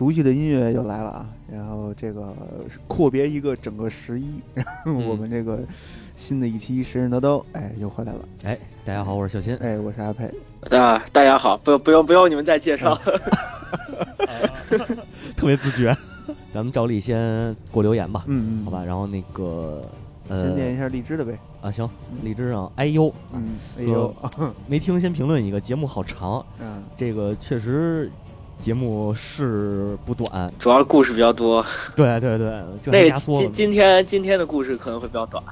这个熟悉的音乐又来了啊，然后这个阔别一个整个十一，然后我们这个新的一期《神人得刀》哎又回来了。哎，大家好，我是小新。哎，我是阿佩。啊，大家好，不不用不用你们再介绍，特别自觉。咱们照例先过留言吧，嗯嗯，好吧。然后那个呃，先念一下荔枝的呗。啊，行，荔枝上哎呦，嗯，哎呦，没听先评论一个，节目好长。嗯，这个确实。节目是不短，主要故事比较多。对对对，那压缩。今今天今天的故事可能会比较短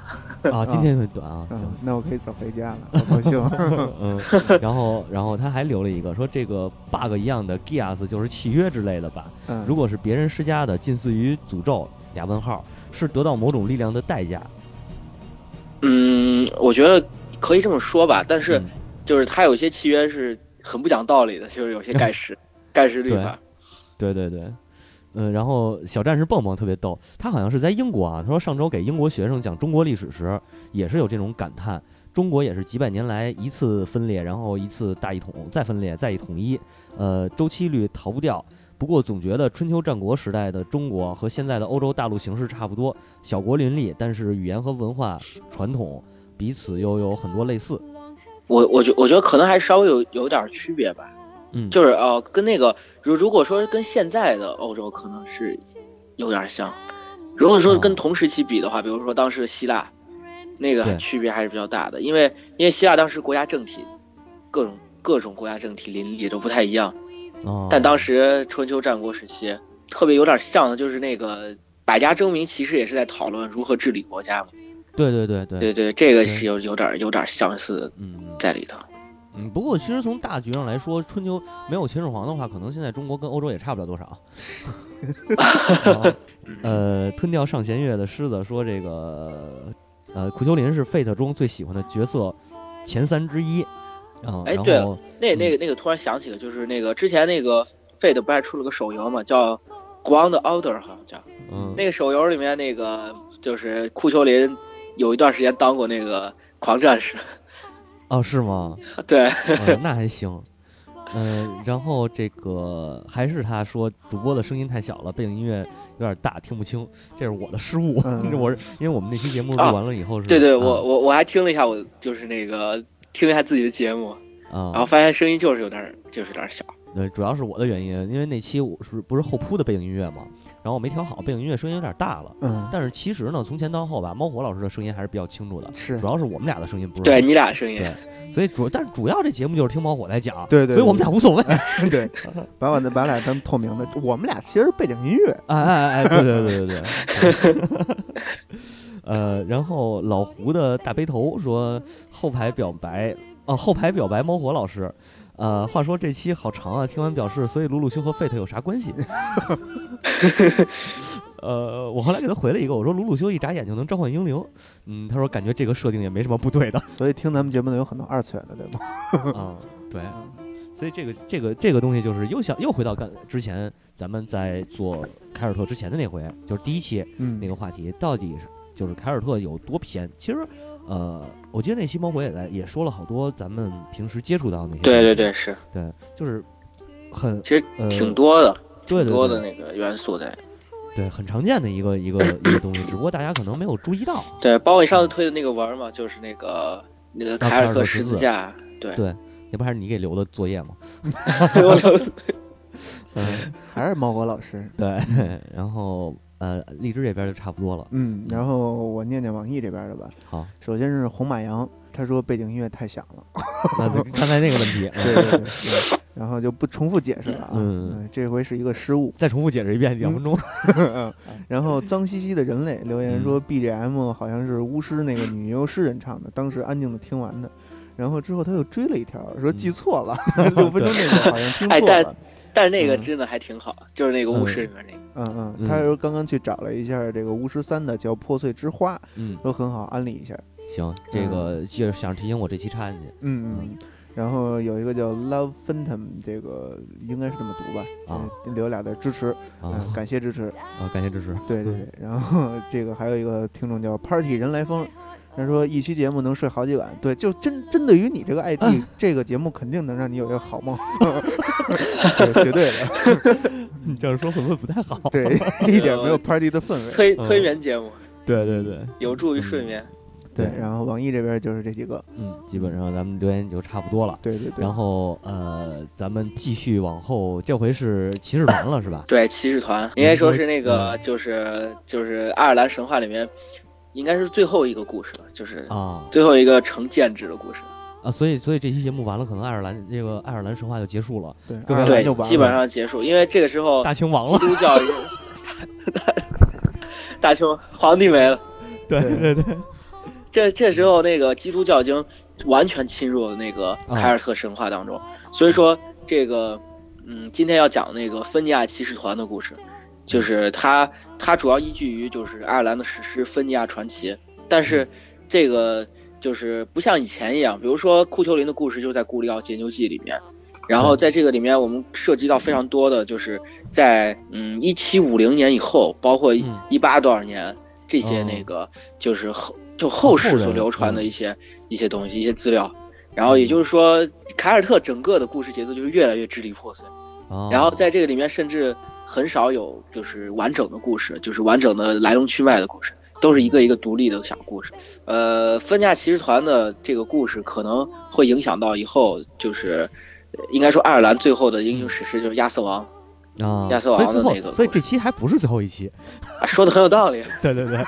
啊，今天会短啊。行，那我可以走回家了，好高兴。嗯，然后然后他还留了一个，说这个 bug 一样的 gas 就是契约之类的吧？嗯，如果是别人施加的，近似于诅咒俩问号，是得到某种力量的代价。嗯，我觉得可以这么说吧，但是就是他有些契约是很不讲道理的，就是有些 盖世。盖世律法，对对对，嗯，然后小战士蹦蹦特别逗，他好像是在英国啊。他说上周给英国学生讲中国历史时，也是有这种感叹：中国也是几百年来一次分裂，然后一次大一统，再分裂，再一统一，呃，周期率逃不掉。不过总觉得春秋战国时代的中国和现在的欧洲大陆形势差不多，小国林立，但是语言和文化传统彼此又有很多类似。我我觉我觉得可能还稍微有有点区别吧。嗯，就是呃，跟那个如如果说跟现在的欧洲可能是有点像，如果说跟同时期比的话，比如说当时的希腊，那个区别还是比较大的，因为因为希腊当时国家政体各种各种国家政体林立都不太一样，但当时春秋战国时期特别有点像的就是那个百家争鸣，其实也是在讨论如何治理国家嘛。对对对对。对对，这个是有有点有点相似在里头。嗯，不过其实从大局上来说，春秋没有秦始皇的话，可能现在中国跟欧洲也差不了多少。呃，吞掉上弦月的狮子说这个，呃，库丘林是 Fate 中最喜欢的角色前三之一。嗯，哎，对了，那那个那个突然想起了，就是那个之前那个 Fate 不还出了个手游嘛，叫《Ground Order》，好像叫。嗯。那个手游里面那个就是库丘林有一段时间当过那个狂战士。哦，是吗？对，那还行。嗯，然后这个还是他说主播的声音太小了，背景音乐有点大，听不清，这是我的失误。我是因为我们那期节目录完了以后是。对对，我我我还听了一下，我就是那个听了一下自己的节目，啊，然后发现声音就是有点，就是有点小。对，主要是我的原因，因为那期我是不是后铺的背景音乐嘛？然后我没调好，背景音乐声音有点大了。嗯。但是其实呢，从前到后吧，猫火老师的声音还是比较清楚的。是。主要是我们俩的声音不是。对你俩声音。对。所以主，但主要这节目就是听猫火来讲。对对。所以我们俩无所谓。对。把我把俩当透明的，我们俩其实背景音乐。哎哎哎！对对对对对。呃，然后老胡的大背头说后排表白哦，后排表白猫火老师。呃，话说这期好长啊，听完表示，所以鲁鲁修和 Fate 有啥关系？呃，我后来给他回了一个，我说鲁鲁修一眨眼就能召唤英灵，嗯，他说感觉这个设定也没什么不对的。所以听咱们节目的有很多二次元的，对吗？啊，对。所以这个这个这个东西就是又想又回到刚之前咱们在做凯尔特之前的那回，就是第一期那个话题，到底是就是凯尔特有多偏？其实。呃，我记得那期猫火也在也说了好多咱们平时接触到那些，对对对，是。对，就是很其实挺多的，挺多的那个元素在，对，很常见的一个一个 一个东西，只不过大家可能没有注意到。对，包括你上次推的那个文嘛，就是那个那个凯尔特十字架，对。对，那不还是你给留的作业吗？嗯，还是猫火老师。对，然后。呃，荔枝这边就差不多了。嗯，然后我念念网易这边的吧。好，首先是红马羊，他说背景音乐太响了。刚才那个问题，对对对。然后就不重复解释了啊。嗯，这回是一个失误。再重复解释一遍，两分钟。然后脏兮兮的人类留言说，BGM 好像是巫师那个女优诗人唱的，当时安静的听完的。然后之后他又追了一条，说记错了，六分钟那个好像听错了。但是那个真的还挺好，就是那个巫师里面那个。嗯嗯，他说刚刚去找了一下这个巫师三的，叫破碎之花，嗯，都很好，安利一下。行，这个就是想提醒我这期插进去。嗯嗯。然后有一个叫 Love Phantom，这个应该是这么读吧？啊，留俩的支持，嗯，感谢支持，啊，感谢支持。对对对。然后这个还有一个听众叫 Party 人来疯。他说一期节目能睡好几晚，对，就针针对于你这个 ID，这个节目肯定能让你有一个好梦，绝对的。你这样说会不会不太好？对，一点没有 party 的氛围。催催眠节目，对对对，有助于睡眠。对，然后网易这边就是这几个，嗯，基本上咱们留言就差不多了。对对对。然后呃，咱们继续往后，这回是骑士团了，是吧？对，骑士团应该说是那个，就是就是爱尔兰神话里面，应该是最后一个故事了，就是啊，最后一个成建制的故事啊。所以所以这期节目完了，可能爱尔兰这个爱尔兰神话就结束了。对，对，基本上结束，因为这个时候大清亡了，基督教 大大清皇帝没了。对对对。这这时候，那个基督教已经完全侵入了那个凯尔特神话当中，所以说这个，嗯，今天要讲那个芬尼亚骑士团的故事，就是它它主要依据于就是爱尔兰的史诗《芬尼亚传奇》，但是这个就是不像以前一样，比如说库丘林的故事就在《古里奥解牛记》里面，然后在这个里面我们涉及到非常多的就是在嗯一七五零年以后，包括一八多少年这些那个就是后。就后世所流传的一些一些东西、一些资料，然后也就是说，凯尔特整个的故事节奏就是越来越支离破碎，然后在这个里面甚至很少有就是完整的故事，就是完整的来龙去脉的故事，都是一个一个独立的小故事。呃，分家骑士团的这个故事可能会影响到以后，就是应该说爱尔兰最后的英雄史诗就是亚瑟王。啊，亚瑟王的那个，所以这期还不是最后一期，说的很有道理。对对对，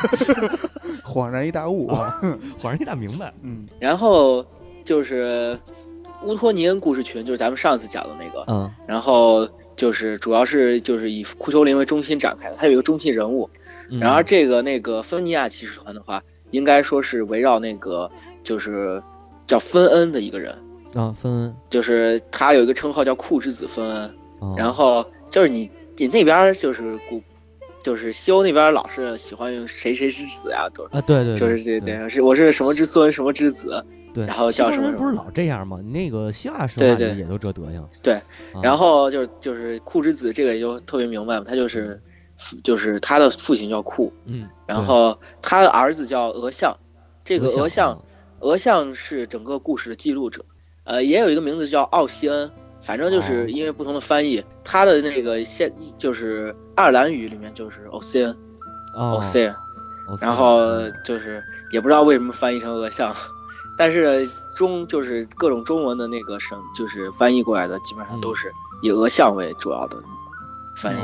恍然一大悟啊，恍然一大明白。嗯，然后就是乌托尼恩故事群，就是咱们上次讲的那个。嗯，然后就是主要是就是以库丘林为中心展开的，它有一个中心人物。然而这个那个芬尼亚骑士团的话，应该说是围绕那个就是叫芬恩的一个人。啊，芬恩，就是他有一个称号叫库之子芬恩。然后。就是你，你那边就是古，就是西欧那边老是喜欢用谁谁之子呀，都啊，对对，就是这对，是我是什么之孙，什么之子，对，然后叫什么？不是老这样吗？那个希腊神话里也都这德行。对，然后就是就是库之子，这个也就特别明白嘛，他就是，就是他的父亲叫库，嗯，然后他的儿子叫俄相，这个俄相，俄相是整个故事的记录者，呃，也有一个名字叫奥西恩。反正就是因为不同的翻译，他的那个现就是爱尔兰语里面就是 Ocean，Ocean，然后就是也不知道为什么翻译成俄相，但是中就是各种中文的那个省就是翻译过来的基本上都是以俄相为主要的翻译，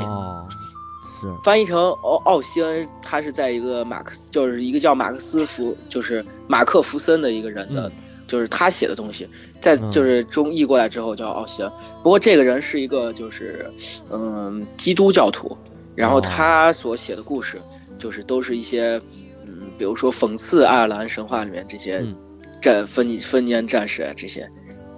是翻译成奥奥西恩，他是在一个马克就是一个叫马克思福就是马克福森的一个人的。就是他写的东西，在就是中译过来之后叫奥西恩。不过这个人是一个就是，嗯，基督教徒。然后他所写的故事，就是都是一些，嗯，比如说讽刺爱尔兰神话里面这些战芬尼芬尼安战士啊这些，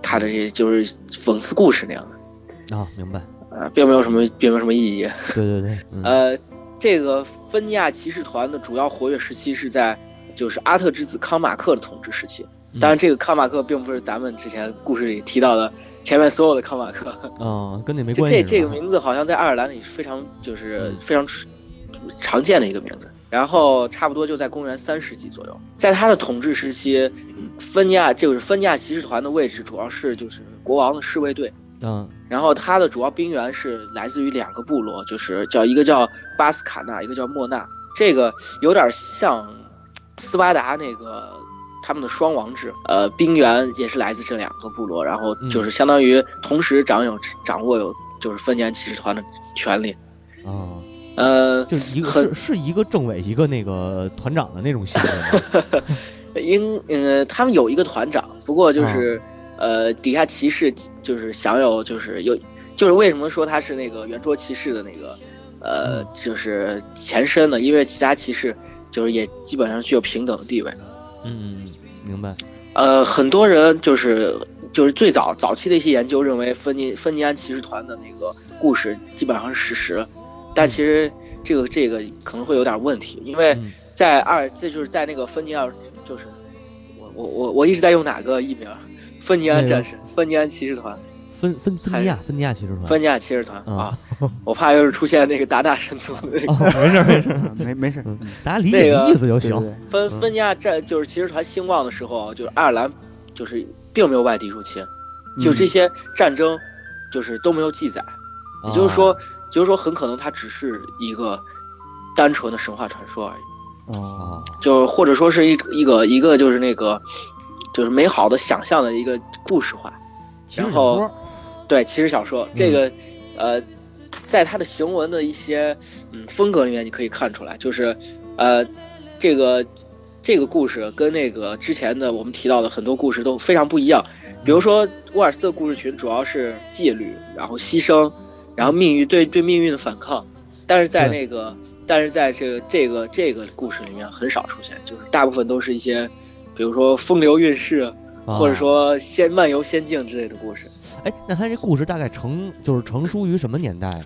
他的这些就是讽刺故事那样的。啊，明白。啊，并没有什么，并没有什么意义。对对对。呃，这个芬尼亚骑士团的主要活跃时期是在就是阿特之子康马克的统治时期。当然，这个康马克并不是咱们之前故事里提到的前面所有的康马克。嗯，跟那没关系。这这个名字好像在爱尔兰里非常就是非常常见的一个名字。然后差不多就在公元三世纪左右，在他的统治时期，芬尼亚就是芬尼亚骑士团的位置主要是就是国王的侍卫队。嗯。然后他的主要兵员是来自于两个部落，就是叫一个叫巴斯卡纳，一个叫莫纳。这个有点像斯巴达那个。他们的双王制，呃，兵员也是来自这两个部落，然后就是相当于同时掌有掌握有就是芬尼亚骑士团的权利。啊，呃，就是一个是是一个政委，一个那个团长的那种性质吗？应呃，他们有一个团长，不过就是呃，底下骑士就是享有就是有就是为什么说他是那个圆桌骑士的那个呃就是前身呢？因为其他骑士就是也基本上具有平等的地位。嗯。明白，呃，很多人就是就是最早早期的一些研究认为芬尼芬尼安骑士团的那个故事基本上是事实，但其实这个这个可能会有点问题，因为在二这就是在那个芬尼尔就是我我我我一直在用哪个译名？芬尼安战士，芬尼安骑士团。芬芬芬尼亚芬尼亚骑士团，芬尼亚骑士团啊！我怕又是出现那个达达神族的那个，没事没事 没没事，大家理解意思就行。芬芬尼亚战就是骑士团兴旺的时候，就是爱尔兰就是并没有外敌入侵，就这些战争就是都没有记载，也就是说就是说很可能它只是一个单纯的神话传说而已，哦，就或者说是一一个一个就是那个就是美好的想象的一个故事化。其实小说，对，其实小说。这个，呃，在它的行文的一些嗯风格里面，你可以看出来，就是呃，这个这个故事跟那个之前的我们提到的很多故事都非常不一样。比如说沃尔斯的故事群主要是纪律，然后牺牲，然后命运对对命运的反抗，但是在那个但是在这个这个这个故事里面很少出现，就是大部分都是一些，比如说风流韵事。或者说仙漫游仙境之类的故事，哎，那他这故事大概成就是成书于什么年代啊？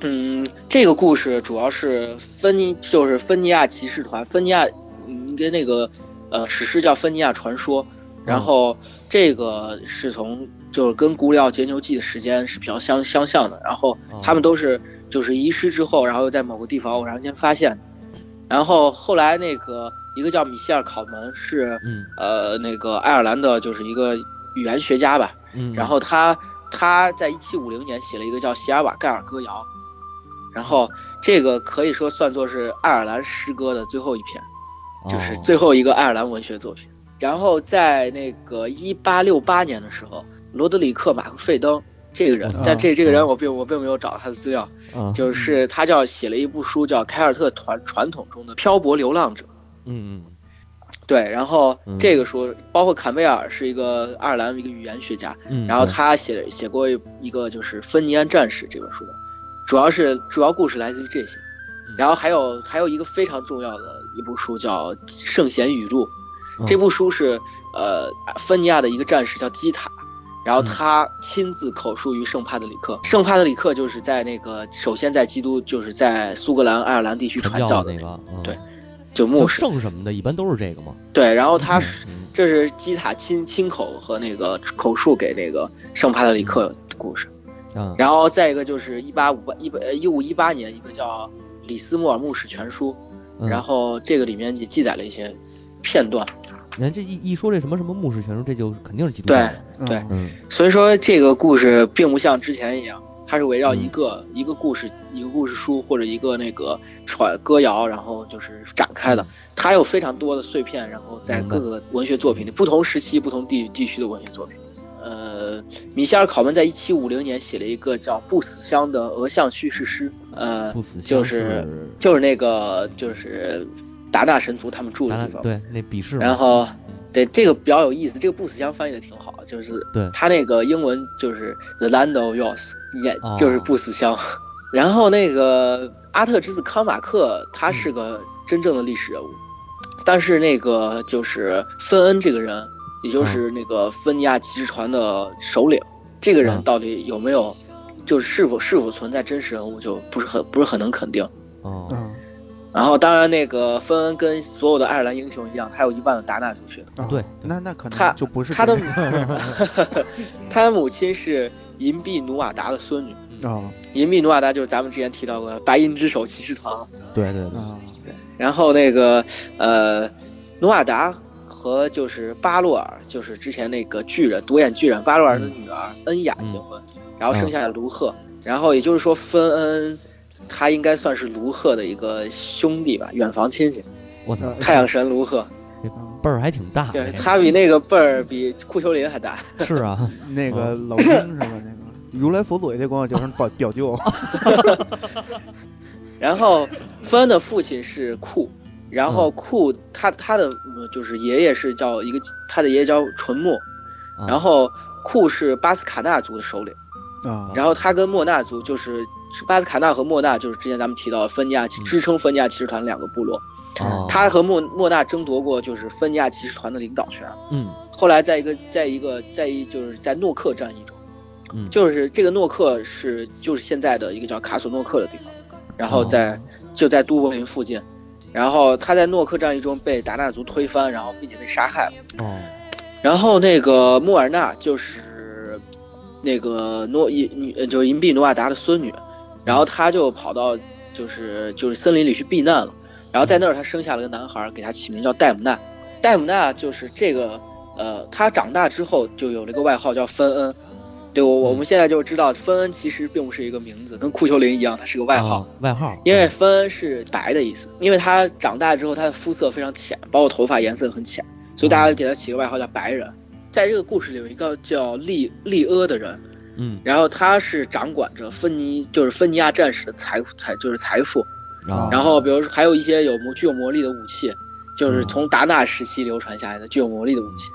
嗯，这个故事主要是芬尼，就是芬尼亚骑士团，芬尼亚，嗯，跟那个呃史诗叫《芬尼亚传说》，然后这个是从就是跟《古里奥杰牛记》的时间是比较相相像的，然后他们都是就是遗失之后，然后又在某个地方偶然间发现，然后后来那个。一个叫米歇尔·考门，是呃那个爱尔兰的，就是一个语言学家吧。嗯，然后他他在一七五零年写了一个叫《席尔瓦盖尔歌谣》，然后这个可以说算作是爱尔兰诗歌的最后一篇，就是最后一个爱尔兰文学作品。然后在那个一八六八年的时候，罗德里克·马克费登这个人，但这这个人我并我并没有找到他的资料，就是他叫写了一部书叫《凯尔特传传统中的漂泊流浪者》。嗯嗯，对，然后这个书包括坎贝尔是一个爱尔兰一个语言学家，然后他写写过一个就是《芬尼安战士》这本书，主要是主要故事来自于这些，然后还有还有一个非常重要的一部书叫《圣贤语录》，这部书是呃芬尼亚的一个战士叫基塔，然后他亲自口述于圣帕特里克，圣帕特里克就是在那个首先在基督就是在苏格兰爱尔兰地区传教的那个，对。就牧师。圣什么的，一般都是这个吗？对，然后他是，这是基塔亲亲口和那个口述给那个圣帕特里克的故事。嗯，然后再一个就是一八五八一八一五一八年一个叫李斯莫尔牧师全书，然后这个里面也记载了一些片段。你看这一一说这什么什么牧师全书，这就肯定是基督教。对对，嗯，所以说这个故事并不像之前一样。它是围绕一个一个故事，一个故事书或者一个那个传歌谣，然后就是展开的。它有非常多的碎片，然后在各个文学作品里，不同时期、不同地地区的文学作品。呃，米歇尔·考文在一七五零年写了一个叫《不死乡》的俄象叙事诗。呃，就是就是那个就是达纳神族他们住的地方。对，那比试。然后，对这个比较有意思，这个不死乡翻译的挺好，就是对他那个英文就是 The Land of Yours。也就是不死乡，然后那个阿特之子康马克，他是个真正的历史人物，但是那个就是芬恩这个人，也就是那个芬尼亚骑士团的首领，这个人到底有没有，就是是否是否存在真实人物，就不是很不是很能肯定。哦，然后当然那个芬恩跟所有的爱尔兰英雄一样，他有一半的达纳族血统。对，那那可能他就不是他的，他的母亲是。银币努瓦达的孙女。啊，银币努瓦达就是咱们之前提到过白银之手骑士团，对对对，然后那个呃，努瓦达和就是巴洛尔，就是之前那个巨人独眼巨人巴洛尔的女儿恩雅结婚，然后生下了卢赫，然后也就是说芬恩他应该算是卢赫的一个兄弟吧，远房亲戚。我操，太阳神卢赫，辈儿还挺大，对他比那个辈儿比库丘林还大。是啊，那个老鹰是吧？那个。如来佛祖也得管我叫声表表舅。然后芬恩的父亲是库，然后库他他的就是爷爷是叫一个他的爷爷叫纯莫，然后库是巴斯卡纳族的首领。啊，然后他跟莫纳族就是巴斯卡纳和莫纳就是之前咱们提到芬尼亚支撑芬尼亚骑士团两个部落。他和莫莫纳争夺过，就是芬尼亚骑士团的领导权。嗯，后来在一个在一个在一就是在诺克战役中，嗯，就是这个诺克是就是现在的一个叫卡索诺克的地方，然后在就在都柏林附近，然后他在诺克战役中被达纳族推翻，然后并且被杀害了。哦，然后那个穆尔纳就是那个诺伊女就是银币努瓦达的孙女，然后他就跑到就是就是森林里去避难了。然后在那儿，他生下了个男孩，给他起名叫戴姆纳。戴姆纳就是这个，呃，他长大之后就有了一个外号叫芬恩。对我我们现在就知道芬恩其实并不是一个名字，跟库丘林一样，他是个外号。外号。因为芬恩是白的意思，因为他长大之后他的肤色非常浅，包括头发颜色很浅，所以大家给他起个外号叫白人。在这个故事里有一个叫利利阿的人，嗯，然后他是掌管着芬尼，就是芬尼亚战士的财财就是财富。然后比如说还有一些有具有魔力的武器，就是从达纳时期流传下来的具有魔力的武器。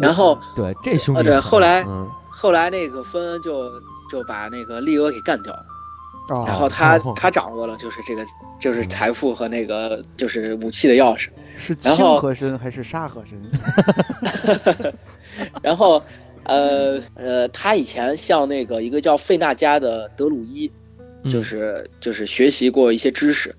然后对这兄弟，对后来后来那个芬恩就就把那个利俄给干掉了，然后他他掌握了就是这个就是财富和那个就是武器的钥匙。是清河神还是沙河神？然后呃呃，他以前像那个一个叫费纳加的德鲁伊，就是就是学习过一些知识，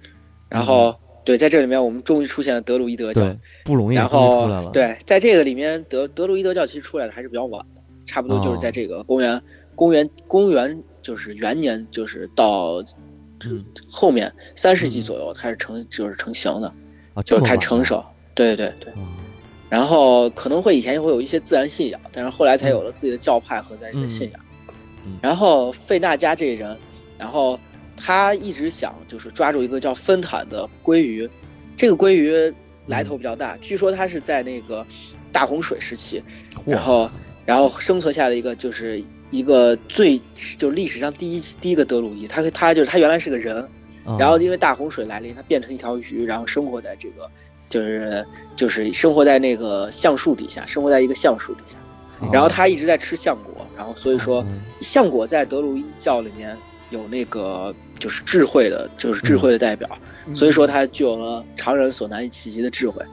然后。对，在这里面我们终于出现了德鲁伊德教，不容易，然后对，在这个里面德德鲁伊德教其实出来的还是比较晚的，差不多就是在这个公元公元公元就是元年，就是到后面三世纪左右开始成就是成型的，就开始成熟。对对对，然后可能会以前会有一些自然信仰，但是后来才有了自己的教派和在这个信仰。然后费纳加这人，然后。他一直想就是抓住一个叫芬坦的鲑鱼，这个鲑鱼来头比较大，据说它是在那个大洪水时期，然后然后生存下的一个就是一个最就历史上第一第一个德鲁伊，他他就是他原来是个人，然后因为大洪水来临，他变成一条鱼，然后生活在这个就是就是生活在那个橡树底下，生活在一个橡树底下，然后他一直在吃橡果，然后所以说橡果在德鲁伊教里面有那个。就是智慧的，就是智慧的代表，所以说他具有了常人所难以企及的智慧。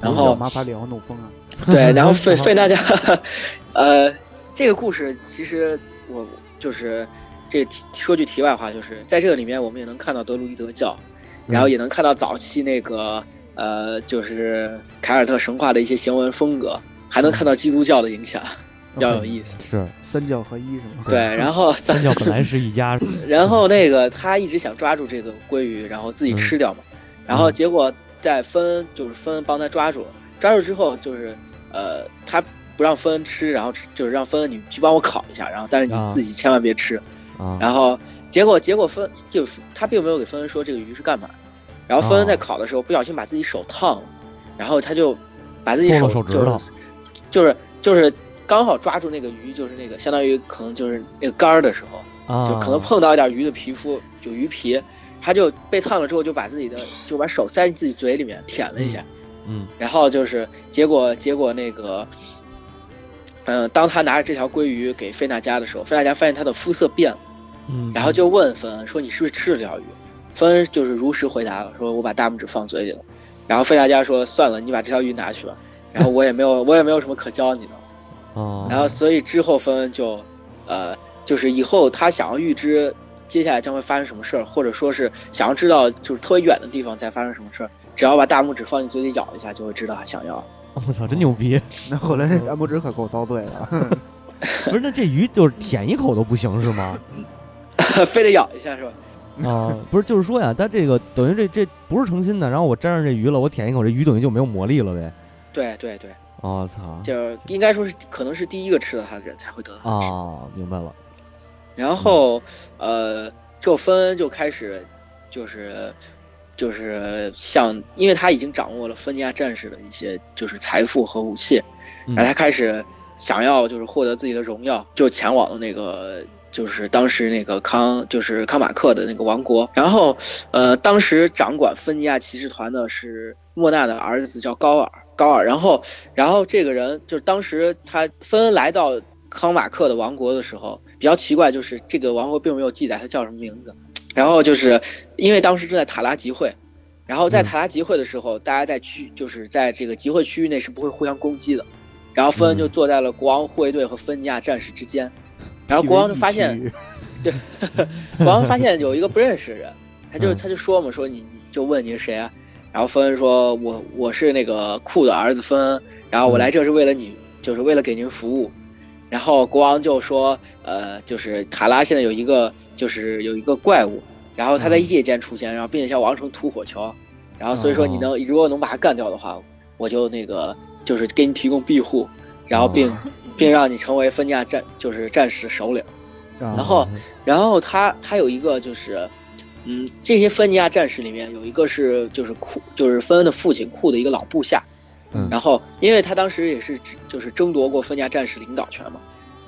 然后马法里奥诺风啊，对，然后费 费大家，呃，这个故事其实我就是这说句题外话，就是在这个里面我们也能看到德鲁伊德教，然后也能看到早期那个呃，就是凯尔特神话的一些行文风格，还能看到基督教的影响。比较有意思，是三教合一，是吗？对，然后 三教本来是一家，然后那个他一直想抓住这个鲑鱼，然后自己吃掉嘛，然后结果在分就是分帮他抓住了，抓住之后就是呃他不让分吃，然后就是让分你去帮我烤一下，然后但是你自己千万别吃，然后结果结果芬就是他并没有给分说这个鱼是干嘛，然后芬恩在烤的时候不小心把自己手烫了，然后他就把自己手手指头，就是就是。刚好抓住那个鱼，就是那个相当于可能就是那个杆儿的时候，就可能碰到一点鱼的皮肤，就鱼皮，他就被烫了之后，就把自己的就把手塞进自己嘴里面舔了一下，嗯，然后就是结果结果那个，嗯，当他拿着这条鲑鱼给费纳加的时候，费纳加发现他的肤色变了，嗯，然后就问芬恩说：“你是不是吃了这条鱼？”芬恩就是如实回答了，说：“我把大拇指放嘴里了。”然后费大家说：“算了，你把这条鱼拿去吧。”然后我也没有我也没有什么可教你的。哦，然后所以之后芬恩就，呃，就是以后他想要预知接下来将会发生什么事儿，或者说是想要知道就是特别远的地方在发生什么事儿，只要把大拇指放进嘴里咬一下，就会知道他想要。我操，真牛逼！那后来这大拇指可够遭罪的。不是，那这鱼就是舔一口都不行是吗？非得咬一下是吧？啊，不是，就是说呀，他这个等于这这不是诚心的，然后我沾上这鱼了，我舔一口，这鱼等于就没有魔力了呗？对对对。我操！就应该说是可能是第一个吃到它的人才会得到啊，明白了。然后呃，就芬就开始就是就是像，因为他已经掌握了芬尼亚战士的一些就是财富和武器，然后他开始想要就是获得自己的荣耀，就前往了那个就是当时那个康就是康马克的那个王国。然后呃，当时掌管芬尼亚骑士团的是莫纳的儿子叫高尔。高尔，然后，然后这个人就是当时他芬恩来到康马克的王国的时候，比较奇怪，就是这个王国并没有记载他叫什么名字。然后就是因为当时正在塔拉集会，然后在塔拉集会的时候，大家在区就是在这个集会区域内是不会互相攻击的。然后芬恩就坐在了国王护卫队和芬尼亚战士之间，然后国王就发现，对，国王发现有一个不认识的人，他就他就说嘛，说你你就问你是谁啊？然后芬恩说：“我我是那个库的儿子芬恩，然后我来这是为了你，就是为了给您服务。”然后国王就说：“呃，就是卡拉现在有一个，就是有一个怪物，然后他在夜间出现，然后并且向王城吐火球，然后所以说你能如果能把他干掉的话，我就那个就是给你提供庇护，然后并并让你成为芬尼亚战就是战士首领。然然后，然后他他有一个就是，嗯，这些芬尼亚战士里面有一个是就是库就是芬恩的父亲库的一个老部下，嗯。然后因为他当时也是就是争夺过芬尼亚战士领导权嘛，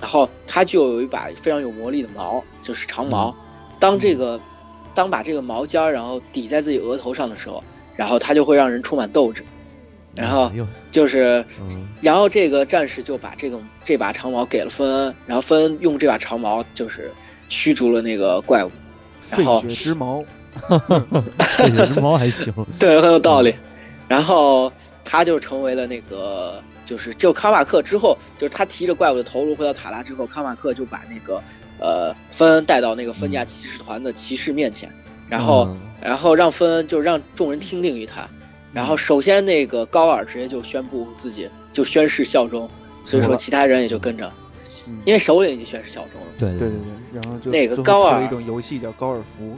然后他就有一把非常有魔力的矛，就是长矛，当这个当把这个矛尖儿然后抵在自己额头上的时候，然后他就会让人充满斗志，然后就是嗯。然后这个战士就把这个这把长矛给了芬恩，然后芬恩用这把长矛就是驱逐了那个怪物，然废后血之矛，这些只猫还行，对很有道理，然后他就成为了那个就是就康马克之后，就是他提着怪物的头颅回到塔拉之后，康马克就把那个呃芬恩带到那个芬尼亚骑士团的骑士面前，然后、嗯然后让芬恩就让众人听令于他，然后首先那个高尔直接就宣布自己就宣誓效忠，所以说其他人也就跟着，嗯因为首领已经宣誓效忠了。对对对对，然后就那个高尔一种游戏叫高尔夫，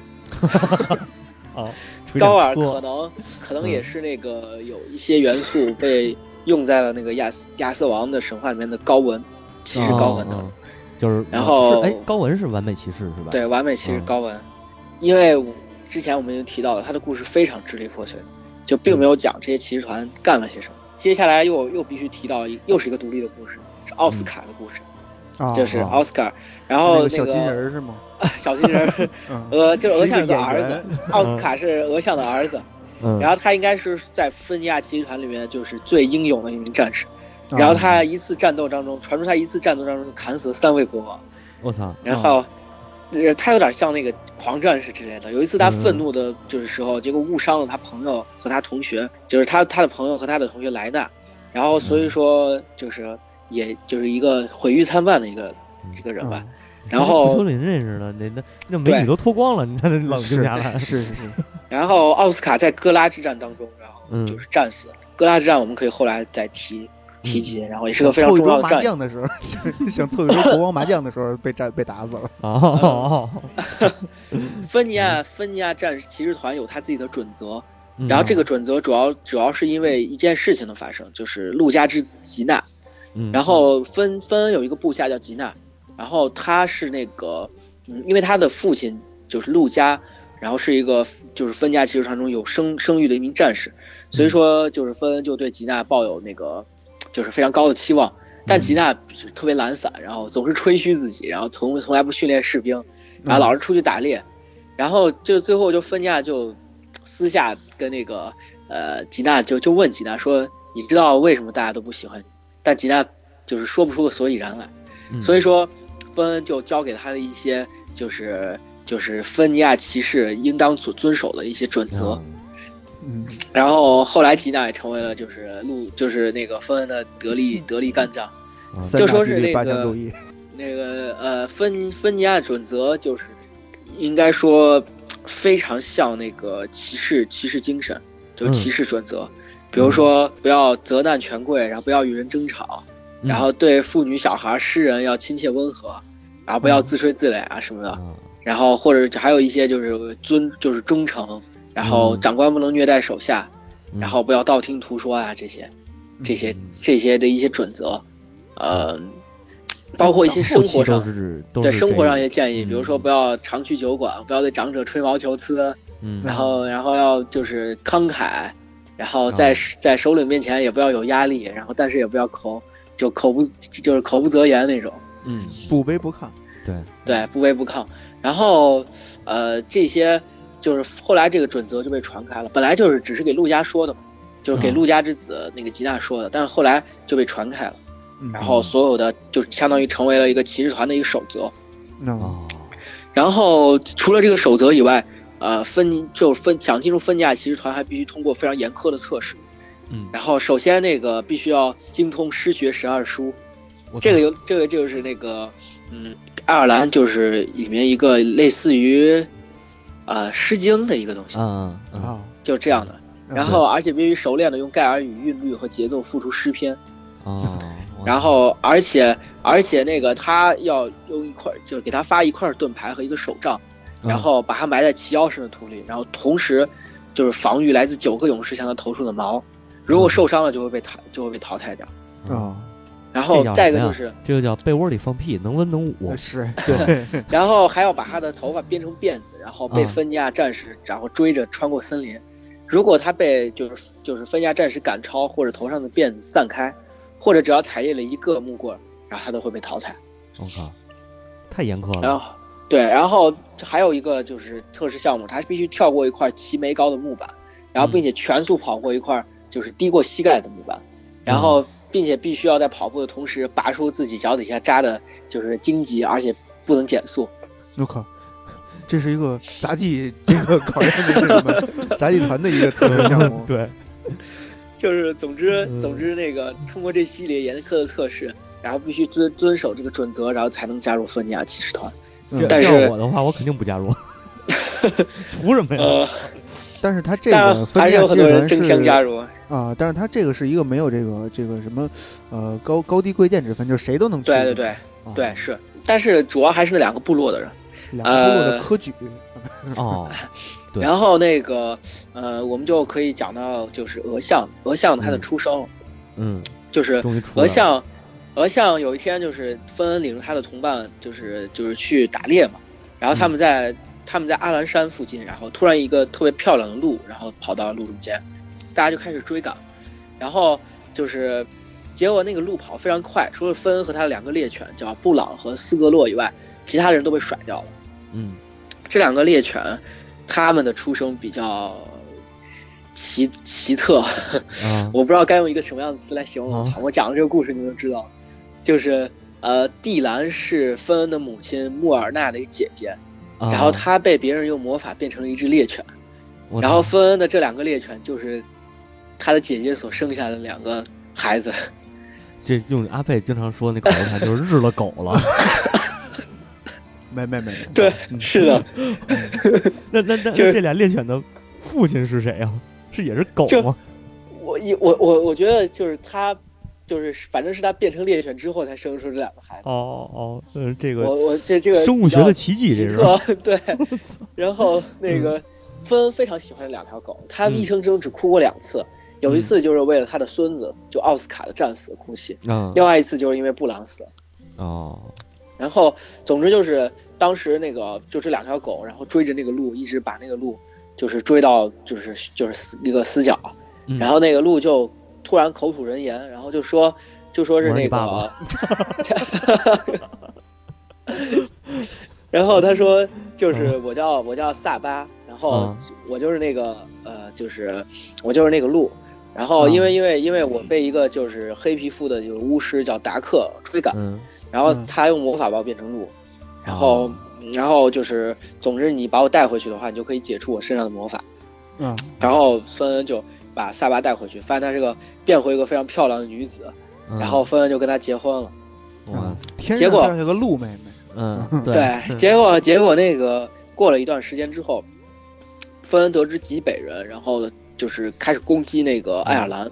啊，高尔可能 可能嗯也是那个有一些元素被用在了那个亚斯亚瑟王的神话里面的高文，骑士高文当中。哦就是然后是哎，高文是完美骑士是吧？对，完美骑士嗯高文，因为之前我们已经提到了他的故事非常支离破碎，就并没有讲这些骑士团干了些什么。接下来又又必须提到一又是一个独立的故事，是奥斯卡的故事，啊，就是啊奥斯卡。然后那那个小金人儿是吗？小金人俄 就是俄相有个儿子，奥斯卡是俄相的儿子。嗯，然后他应该是在芬尼亚骑士团里面就是最英勇的一名战士。啊然后他一次战斗当中，传出他一次战斗当中砍死了三位国王。我操，然后，呃，他有点像那个狂战士之类的。有一次他愤怒的就是时候，结果误伤了他朋友和他同学，就是他他的朋友和他的同学莱纳。然后所以说就是也就是一个毁誉参半的一个这个人吧。嗯然后秋林认识的，那那那美女都脱光了，你看那冷静下来，是是 是，然后奥斯卡在哥拉之战当中，然后嗯就是战死。哥拉之战我们可以后来再提提及，然后也是个非常重要的战麻。将的时候，想凑一桌国王麻将的时候被战被打死了。哦，芬尼亚芬尼亚战士骑士团有他自己的准则，嗯然后这个准则主要主要是因为一件事情的发生，就是陆家之子吉娜。嗯然后芬芬恩有一个部下叫吉娜，然后他是那个，嗯，因为他的父亲就是陆家，然后是一个就是芬尼亚骑士团中有声声誉的一名战士，所以说就是芬恩就对吉娜抱有那个就是非常高的期望。但吉娜是特别懒散，然后总是吹嘘自己，然后从从来不训练士兵，然后老是出去打猎，然后就最后就芬尼亚就私下跟那个呃吉娜就就问吉娜说，你知道为什么大家都不喜欢你？但吉娜就是说不出个所以然来，嗯所以说芬恩就教给他的一些就是就是芬尼亚骑士应当所遵守的一些准则。嗯，然后后来吉娜也成为了就是路就是那个芬恩的得力得力干将。三就说是那个 那个呃芬芬尼亚准则就是应该说非常像那个骑士骑士精神，就是骑士准则。比如说不要责难权贵，然后不要与人争吵，嗯。然后对妇女、小孩、诗人要亲切温和，然后不要自吹自擂啊什么的。嗯。然后或者还有一些就是尊就是忠诚，然后嗯。长官不能虐待手下，嗯。然后不要道听途说啊这些这些嗯这些的一些准则，呃，包括一些生活上对生活上一些建议，嗯。比如说不要常去酒馆，不要对长者吹毛求疵，嗯，然后然后要就是慷慨，然后在、哦在首领面前也不要有压力，然后但是也不要口就口不就是口不择言那种，嗯。不卑不亢。对，对，不卑不亢。然后呃这些就是后来这个准则就被传开了，本来就是只是给陆家说的嘛，就是给哦陆家之子那个吉娜说的，但是后来就被传开了，嗯然后所有的就相当于成为了一个骑士团的一个守则。那哦，然后除了这个守则以外，呃，分就是芬想进入分家骑士团，还必须通过非常严苛的测试。嗯，然后首先那个必须要精通诗学十二书，这个有这个就是那个嗯，爱尔兰就是里面一个类似于呃《诗经》的一个东西，嗯嗯啊，就是这样的。然后而且必须熟练的用盖尔语韵律和节奏复出诗篇。哦，我 然后而且而且那个他要用一块，就是给他发一块盾牌和一个手杖。嗯然后把它埋在齐腰深的土里，然后同时就是防御来自九个勇士向他投出的矛，如果受伤了就会被淘就会被淘汰掉。嗯啊，然后再一个就是这个叫被窝里放屁，能文能武。是 对，然后还要把他的头发编成辫子，然后被芬尼亚战士然后追着穿过森林。如果他被就是就是芬尼亚战士赶超，或者头上的辫子散开，或者只要踩裂了一个木棍，然后他都会被淘汰。我靠，太严苛了。然后对，然后还有一个就是测试项目，他必须跳过一块齐眉高的木板，然后并且全速跑过一块就是低过膝盖的木板，然后。并且必须要在跑步的同时拔出自己脚底下扎的，就是荆棘，而且不能减速。我靠，这是一个杂技这个考验的什么杂技团的一个测试项目。对，就是总之总之那个通过这系列严苛的测试，然后必须遵遵守这个准则，然后才能加入芬尼亚骑士团。但是我的话，我肯定不加入。图什么呀？但是他这个芬尼亚骑士团是啊，但是他这个是一个没有这个这个什么，呃，高高低贵贱之分，就是谁都能去。对对对，对是，但是主要还是那两个部落的人，两个部落的科举。哦，然后那个呃，我们就可以讲到就是俄相，俄相他的出生，嗯，就是俄相，俄相有一天就是芬恩领着他的同伴，就是就是去打猎嘛，然后他们在他们在阿兰山附近，然后突然一个特别漂亮的鹿，然后跑到路中间。大家就开始追赶，然后就是，结果那个路跑非常快，除了芬恩和他的两个猎犬叫布朗和斯格洛以外，其他人都被甩掉了。嗯，这两个猎犬，他们的出生比较奇奇特，我不知道该用一个什么样的词来形容。我讲了这个故事，你们就知道，就是呃，蒂兰是芬恩的母亲穆尔纳的一个姐姐，然后她被别人用魔法变成了一只猎犬，然后芬恩的这两个猎犬就是。他的姐姐所生下的两个孩子，这用阿贝经常说那口头禅就是日了狗了。没没没，对，是的。那那那这俩猎犬的父亲是谁啊？是也是狗吗？我一我我我觉得就是他，就是反正是他变成猎犬之后才生出这两个孩子。哦哦，嗯，这个我我这这个生物学的奇迹，这是 对。然后那个芬非常喜欢这两条狗，他一生中只哭过两次。有一次就是为了他的孙子，就奥斯卡的战死哭泣。嗯，另外一次就是因为布朗死了。哦，然后总之就是当时那个就这两条狗，然后追着那个鹿，一直把那个鹿就是追到就是就是死一个死角，然后那个鹿就突然口吐人言，然后就说就说是那个，然后他说就是我叫我叫萨巴，然后我就是那个呃就是我就是那个鹿。然后，因为因为因为我被一个就是黑皮肤的就是巫师叫达克追赶，然后他用魔法把我变成鹿，然后然后就是总之你把我带回去的话，你就可以解除我身上的魔法。嗯，然后芬恩就把萨巴带回去，发现她是个变回一个非常漂亮的女子，然后芬恩就跟他结婚了。哇，天上掉下个鹿妹妹。嗯，对。结果结果那个过了一段时间之后，芬恩得知极北人，然后。就是开始攻击那个爱尔兰，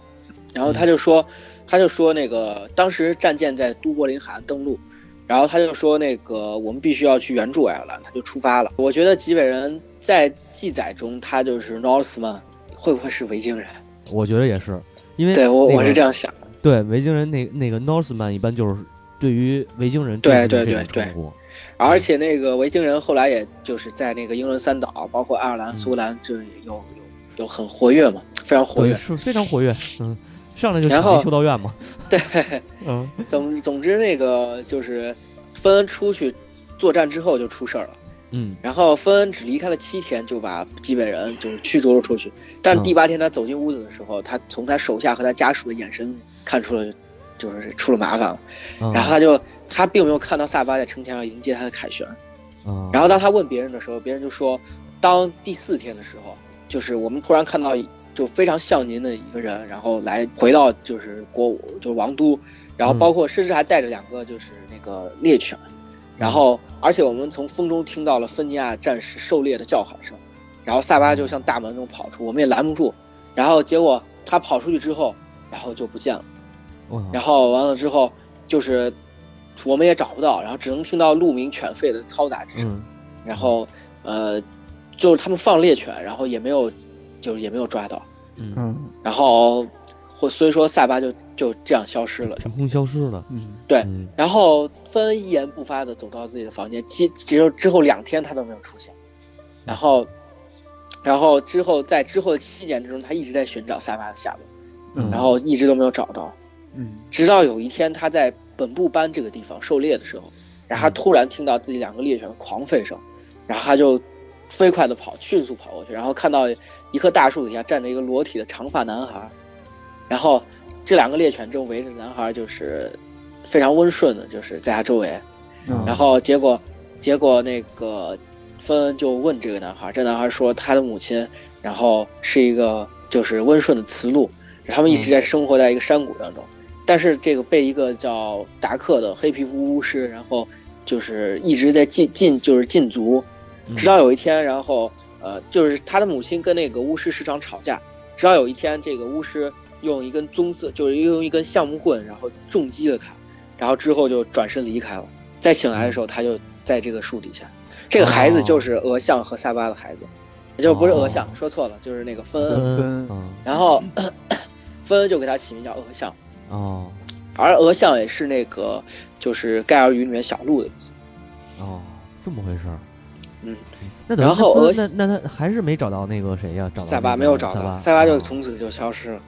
然后他就说，他就说那个当时战舰在都柏林海岸登陆，然后他就说那个我们必须要去援助爱尔兰，他就出发了。我觉得吉北人在记载中他就是 Northman，会不会是维京人？我觉得也是，因为对我我是这样想的。对维京人那那个 Northman 一般就是对于维京人对对对对，而且那个维京人后来也就是在那个英伦三岛，包括爱尔兰、苏格兰这有。就很活跃嘛，非常活跃，是非常活跃。嗯，上来就抢修道院嘛。对，嗯，总总之那个就是芬恩出去作战之后就出事儿了。嗯，然后芬恩只离开了七天就把基本人就是驱逐了出去。但第八天他走进屋子的时候，他从他手下和他家属的眼神看出了就是出了麻烦了。然后他就他并没有看到萨巴在城墙上迎接他的凯旋。然后当他问别人的时候，别人就说，当第四天的时候。就是我们突然看到，就非常像您的一个人，然后来回到就是国就是王都，然后包括甚至还带着两个就是那个猎犬，然后而且我们从风中听到了芬尼亚战士狩猎的叫喊声，然后萨巴就向大门中跑出，我们也拦不住，然后结果他跑出去之后，然后就不见了，然后完了之后就是我们也找不到，然后只能听到鹿鸣犬吠的嘈杂之声，然后呃。就是他们放猎犬，然后也没有，就是也没有抓到，嗯，然后或所以说萨巴就就这样消失了。凭空消失了。嗯，对嗯。然后芬恩一言不发的走到自己的房间，其只有之后两天他都没有出现，然后，然后之后在之后的七年之中，他一直在寻找萨巴的下落，嗯。然后一直都没有找到，嗯。直到有一天他在本部班这个地方狩猎的时候，然后他突然听到自己两个猎犬的狂吠声，然后他就飞快的跑，迅速跑过去，然后看到一棵大树底下站着一个裸体的长发男孩，然后这两个猎犬正围着男孩，就是非常温顺的，就是在他周围，嗯，然后结果，结果那个芬恩就问这个男孩，这男孩说他的母亲，然后是一个就是温顺的雌鹿，他们一直在生活在一个山谷当中，但是这个被一个叫达克的黑皮肤巫师，然后就是一直在禁禁就是禁足，嗯直到有一天，然后呃就是他的母亲跟那个巫师时常吵架，直到有一天这个巫师用一根棕色就是用一根橡木棍，然后重击了他，然后之后就转身离开了。再醒来的时候，他就在这个树底下。这个孩子就是鹅象和萨巴的孩子，也就不是鹅象，说错了，就是那个芬恩。然后 芬恩就给他起名叫鹅象，哦而鹅象也是那个就是盖尔语里面小鹿的意思。哦，这么回事儿。嗯，那等于然后俄那那那他还是没找到那个谁呀？找到萨巴那个没有找到，塞巴，就哦从此就消失了。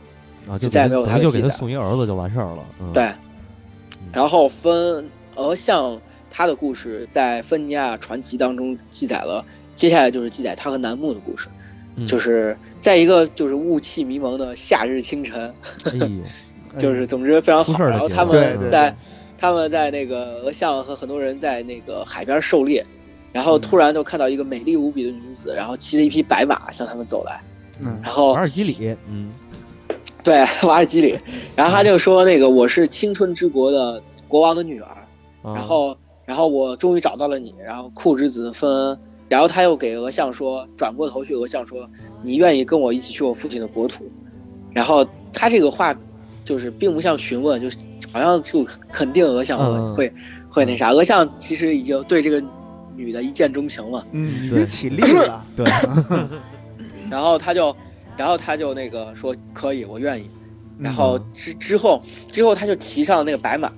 啊，就再也没有给他就给他送一儿子就完事儿了。嗯，对，然后芬鹅象他的故事在芬尼亚传奇当中记载了，接下来就是记载他和楠木的故事，嗯就是在一个就是雾气迷蒙的夏日清晨，哎呦，就是总之非常好。然后他对对们在他们在那个鹅象和很多人在那个海边狩猎，然后突然就看到一个美丽无比的女子，然后骑着一匹白马向他们走来，嗯然后瓦尔基里，嗯。对瓦尔基里，然后他就说那个我是青春之国的国王的女儿，啊然后然后我终于找到了你，然后库之子芬。恩，然后他又给俄相说，转过头去俄相说，你愿意跟我一起去我父亲的国土，然后他这个话就是并不像询问，就是好像就肯定俄相会、嗯。会会那啥，俄相其实已经对这个女的一见钟情了，嗯，已对。经起立了，对，然后他就然后他就那个说可以，我愿意。然后嗯之之后之后他就骑上那个白马，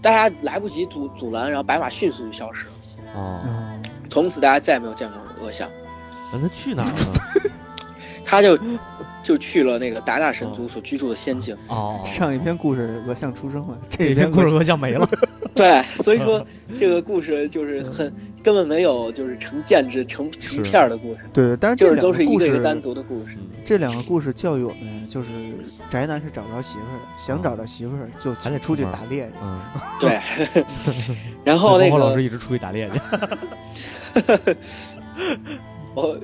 大家来不及阻阻拦，然后白马迅速就消失了。哦，嗯从此大家再也没有见过鹅象，那他去哪儿了？他就就去了那个达纳神族所居住的仙境。哦，上一篇故事鹅象出生了，这一篇篇故事鹅象没了。对，所以说 这个故事就是很根本没有就是成建制成成片的故事，对，但是这就是都两个故事是一个一个单独的故事。这两个故事教育我们，就是宅男是找不着媳妇儿的，想找着媳妇儿就还得出去打猎去。嗯，对，然后那个老个师一直出去打猎去。我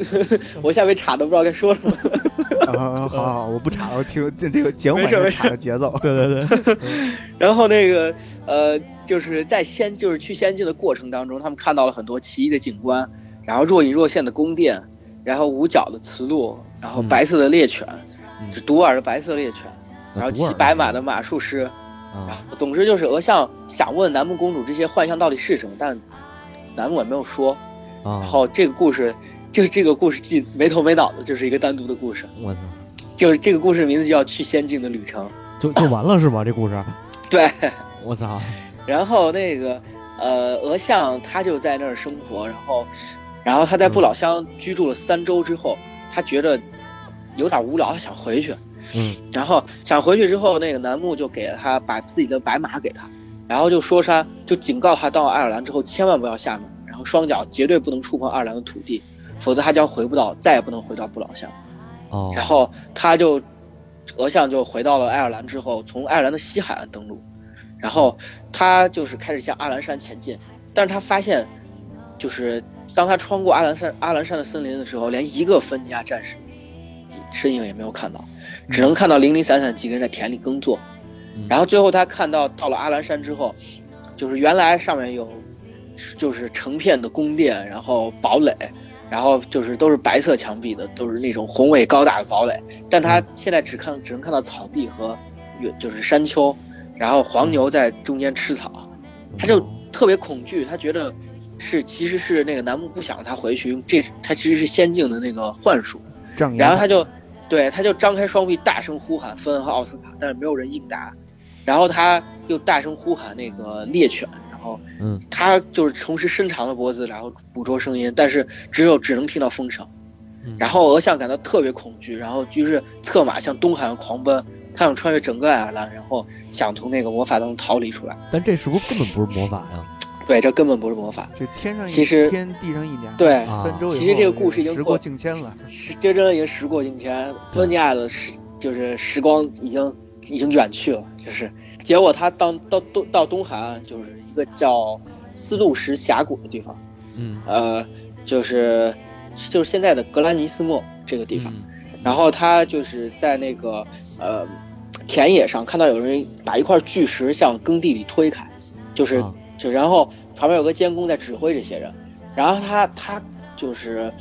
我下面岔都不知道该说什么。啊，好好好，我不岔了，我听这这个节目没事没事版查的节奏。对 对对，然后那个呃，就是在仙就是去仙境的过程当中，他们看到了很多奇异的景观，然后若隐若现的宫殿，然后五角的雌鹿，然后嗯白色的猎犬，嗯是独耳的白色猎犬，然后骑白马的马术师，啊，总之就是鹅象想问南木公主这些幻象到底是什么，但南木也没有说。啊，然后这个故事，就是这个故事既没头没脑的，就是一个单独的故事，我操，就是这个故事名字就叫去仙境的旅程。就就完了是吧？这故事？对，我操，然后那个呃，鹅象他就在那儿生活，然后，然后他在不老乡居住了三周之后，他觉得有点无聊，他想回去，嗯然后想回去之后，那个楠木就给了他把自己的白马给他，然后就说他就警告他到爱尔兰之后千万不要下马，然后双脚绝对不能触碰爱尔兰的土地，否则他将回不到，再也不能回到不老乡。哦，然后他就俄相就回到了爱尔兰之后，从爱尔兰的西海岸登陆，然后他就是开始向阿兰山前进，但是他发现，就是当他穿过阿兰山阿兰山的森林的时候，连一个芬尼亚战士身影也没有看到，只能看到零零散散几个人在田里耕作。嗯然后最后他看到到了阿兰山之后，就是原来上面有就是成片的宫殿，然后堡垒，然后就是都是白色墙壁的，都是那种宏伟高大的堡垒。但他现在只看只能看到草地和远就是山丘，然后黄牛在中间吃草，他就特别恐惧，他觉得是其实是那个楠木不想他回去，这他其实是仙境的那个幻术。然后他就，对，他就张开双臂，大声呼喊芬恩和奥斯卡，但是没有人应答。然后他又大声呼喊那个猎犬，然后，嗯，他就是同时伸长了脖子，然后捕捉声音，但是只有只能听到风声。然后鹅象感到特别恐惧，然后于是策马向东海岸狂奔，他想穿越整个爱尔兰，然后想从那个魔法当中逃离出来。但这是不是根本不是魔法呀？对，这根本不是魔法。这天上一其实天，地上一年。对，三周，其实这个故事已经时过境迁了。是，这真的已经时过境迁，芬尼亚的时就是时光已经已经远去了，就是结果他到到东到东海岸，就是一个叫斯路什峡谷的地方，嗯，呃，就是就是现在的格兰尼斯莫这个地方，嗯。然后他就是在那个呃田野上看到有人把一块巨石向耕地里推开，就是、啊就然后旁边有个监工在指挥这些人，然后他他就是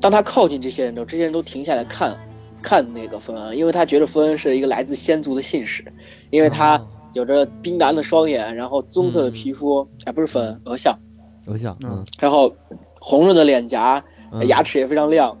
当他靠近这些人之后，这些人都停下来看看那个芬恩，因为他觉得芬恩是一个来自先族的信使，因为他哦。有着冰蓝的双眼，然后棕色的皮肤，哎，不是芬恩，鹅像，鹅像，嗯，然后红润的脸颊，嗯牙齿也非常亮，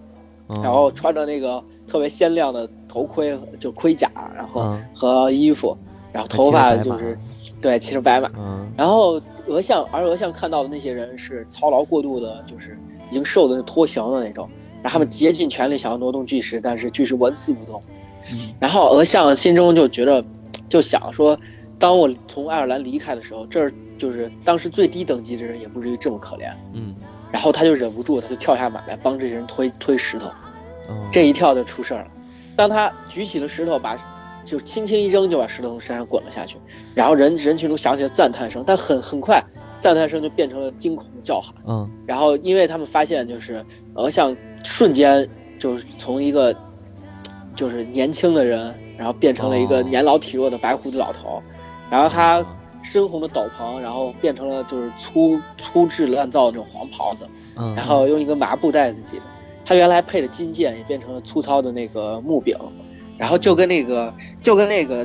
嗯。然后穿着那个特别鲜亮的头盔，就盔甲，然后嗯。和衣服，然后头发就是对骑着白马，嗯。然后鹅像，而鹅像看到的那些人是操劳过度的，就是已经瘦的脱形的那种，然后他们竭尽全力想要挪动巨石，但是巨石纹丝不动。嗯。然后鹅像心中就觉得，就想说，当我从爱尔兰离开的时候，这儿就是当时最低等级的人也不至于这么可怜。嗯，然后他就忍不住，他就跳下马来帮这些人推推石头。哦这一跳就出事儿了。当他举起了石头，把就轻轻一扔，就把石头从山上滚了下去。然后人人群中响起了赞叹声，但很很快，赞叹声就变成了惊恐的叫喊。嗯然后因为他们发现，就是鹅像瞬间就是从一个就是年轻的人，然后变成了一个哦年老体弱的白胡子老头。然后他深红的斗篷，然后变成了就是粗粗制滥造的那种黄袍子。嗯，然后用一个麻布袋子系的。他原来配的金剑也变成了粗糙的那个木柄，然后就跟那个就跟那个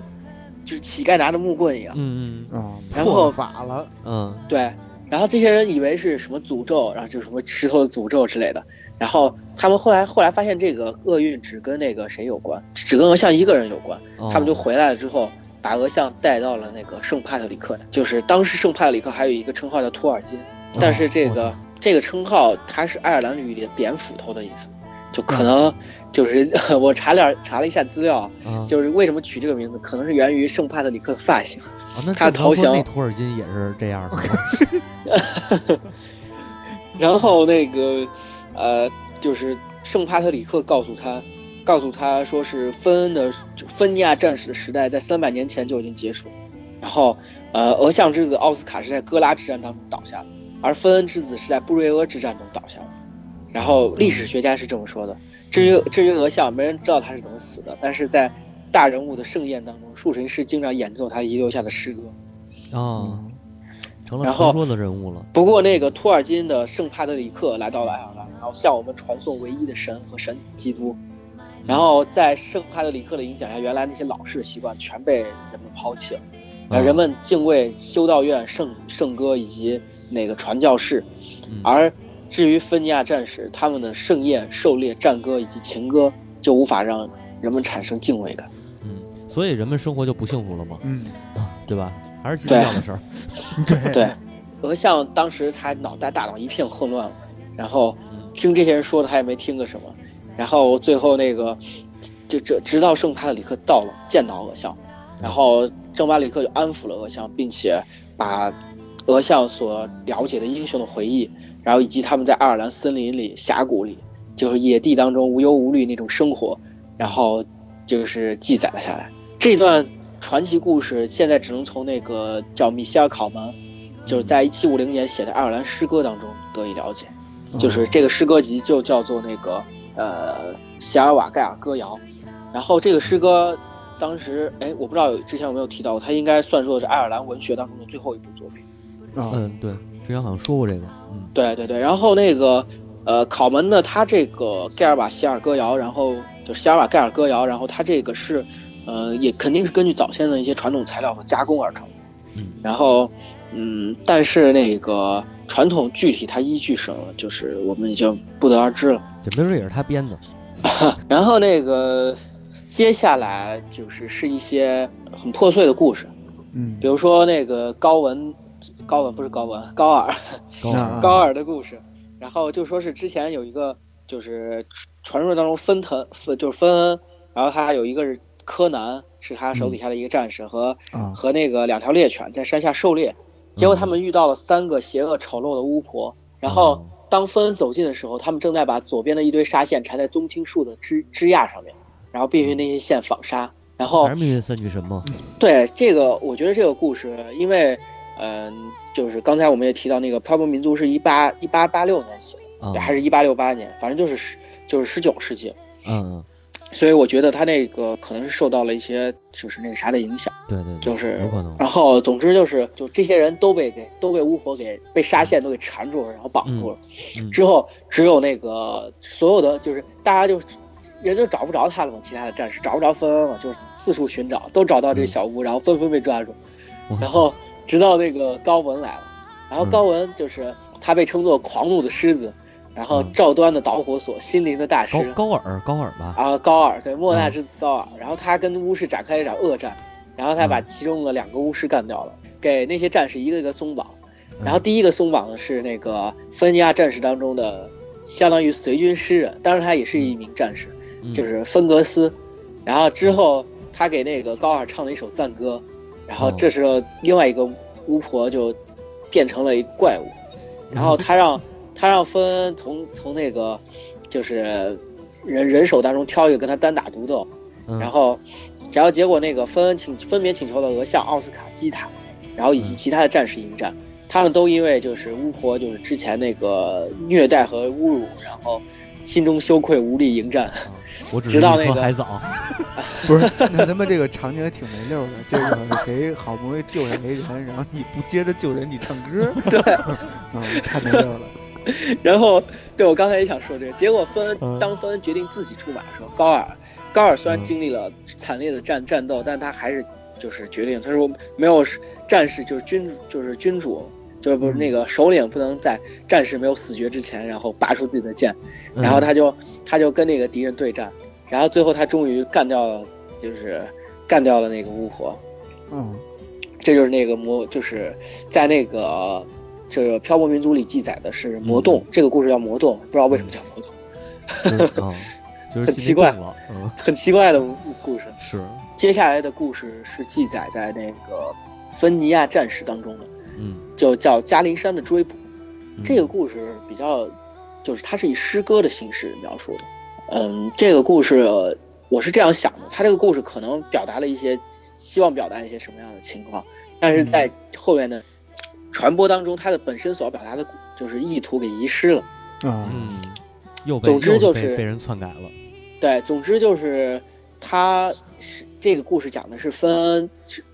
就是乞丐拿着木棍一样。嗯嗯啊，然后破法了，嗯对，然后这些人以为是什么诅咒，然后就什么石头的诅咒之类的。然后他们后来后来发现这个厄运只跟那个谁有关，只跟鹅像一个人有关。哦他们就回来了之后，把鹅像带到了那个圣帕特里克，就是当时圣帕特里克还有一个称号叫托尔金，但是这个、哦这个称号它是爱尔兰语里的扁斧头的意思，就可能就是、我查了查了一下资料，啊，就是为什么取这个名字，可能是源于圣帕特里克的发型。哦那他投降那托尔金也是这样的 然后那个呃，就是圣帕特里克告诉他，告诉他说是芬恩的芬尼亚战士的时代在三百年前就已经结束，然后呃，俄相之子奥斯卡是在哥拉之战当中倒下的，而芬恩之子是在布瑞厄之战中倒下的。然后历史学家是这么说的。至于至于俄相，没人知道他是怎么死的，但是在大人物的盛宴当中，树神师经常演奏他遗留下的诗歌。啊，成了传说的人物了，不过，那个托尔金的圣帕特里克来到了爱尔兰，然后向我们传送唯一的神和神子基督。然后在圣帕特里克的影响下，原来那些老式的习惯全被人们抛弃了。人们敬畏修道院、圣圣歌以及那个传教士，嗯而至于芬尼亚战士，他们的盛宴、狩猎、战歌以及情歌，就无法让人们产生敬畏感。嗯，所以人们生活就不幸福了吗，嗯，对吧？还是基督教的事儿，对。对，俄像当时他脑袋大脑一片混乱，然后听这些人说的他也没听个什么，然后最后那个就这直到圣帕特里克到了见到俄像，然后圣巴里克就安抚了俄像，并且把俄像所了解的英雄的回忆，然后以及他们在爱尔兰森林里、峡谷里，就是野地当中无忧无虑那种生活，然后就是记载了下来。这段传奇故事现在只能从那个叫米歇尔考门，就是在一七五零年写的爱尔兰诗歌当中得以了解。就是这个诗歌集就叫做那个呃席尔瓦盖尔歌谣，然后这个诗歌当时哎我不知道有之前有没有提到过，它应该算作是爱尔兰文学当中的最后一部作品。啊，嗯，对，之前好像说过这个，嗯对对对，然后那个呃考门呢，他这个盖尔瓦席尔歌谣，然后就是希尔瓦盖尔歌谣，然后他这个是呃也肯定是根据早先的一些传统材料和加工而成。嗯然后，嗯，但是那个传统具体它依据什么，就是我们已经不得而知了。这没准也是他编的，然后那个接下来就是是一些很破碎的故事，嗯比如说那个高文，高文不是高文，高尔，高啊尔 高尔的故事。然后就说是之前有一个就是传说当中芬腾，芬就是芬恩，然后他有一个是柯南，是他手底下的一个战士和啊。和那个两条猎犬在山下狩猎，结果他们遇到了三个邪恶丑陋的巫婆，然后当芬恩走近的时候，他们正在把左边的一堆纱线缠在棕青树的枝枝桠上面，然后必须那些线纺纱。然后还是命运三女神吗？对这个，我觉得这个故事，因为嗯、就是刚才我们也提到那个漂泊民族是一八一八八六年写的，啊，还是一八六八年，反正就是十就是十九世纪，嗯，所以我觉得他那个可能是受到了一些就是那个啥的影响。对对，对就是有可能。然后，总之就是，就这些人都被给都被巫婆给被纱线都给缠住了，然后绑住了。嗯之后只有那个所有的就是大家就人就找不着他了嘛，其他的战士找不着芬恩了，就是四处寻找，都找到这个小屋，然后纷纷被抓住。然后直到那个高文来了，然后嗯高文就是他被称作狂怒的狮子，然后嗯。赵端的导火索，心灵的大师高高尔高尔吧，啊，高尔对莫纳嗯之子高尔，然后他跟巫师展开了一场恶战，然后他把嗯。其中的两个巫师干掉了，给那些战士一个一个松绑。嗯。然后第一个松绑的是那个芬尼亚战士当中的，相当于随军诗人，当然他也是一名战士，嗯。就是芬格斯。然后之后他给那个高尔唱了一首赞歌，然后哦。这时候另外一个巫婆就变成了一怪物，然后他让他让芬恩从从那个就是人人手当中挑一个跟他单打独斗，嗯。然后然后结果那个芬恩请分别请求了俄夏奥斯卡基塔，然后以及嗯。其他的战士迎战，他们都因为就是巫婆就是之前那个虐待和侮辱，然后心中羞愧无力迎战。直到那个颗海藻，不是，那他们这个场景也挺没溜的，就是谁好不容易救下一人，然后你不接着救人，你唱歌，对，嗯，太没溜了。然后对我刚才也想说这个，结果芬恩嗯。当芬恩决定自己出马的时候，高尔高尔虽然嗯。经历了惨烈的战战斗，但他还是就是决定，他说没有战士就是君就是君主。就是不是那个首领不能在战士没有死绝之前，然后拔出自己的剑，嗯。然后他就他就跟那个敌人对战，然后最后他终于干掉了，就是干掉了那个巫婆，嗯。这就是那个魔，就是在那个这个漂泊民族里记载的是魔洞，这个故事叫魔洞，不知道为什么叫魔洞，很奇怪 很奇怪的故事。是，接下来的故事是记载在那个芬尼亚战士当中的，嗯，就叫加林山的追捕。嗯。这个故事比较，就是它是以诗歌的形式描述的。嗯，这个故事呃我是这样想的，它这个故事可能表达了一些希望表达一些什么样的情况，但是在后面的传播当中，它的本身所要表达的就是意图给遗失了。啊，嗯，又被总之又就是被被人篡改了，对，总之就是他是这个故事讲的是芬恩，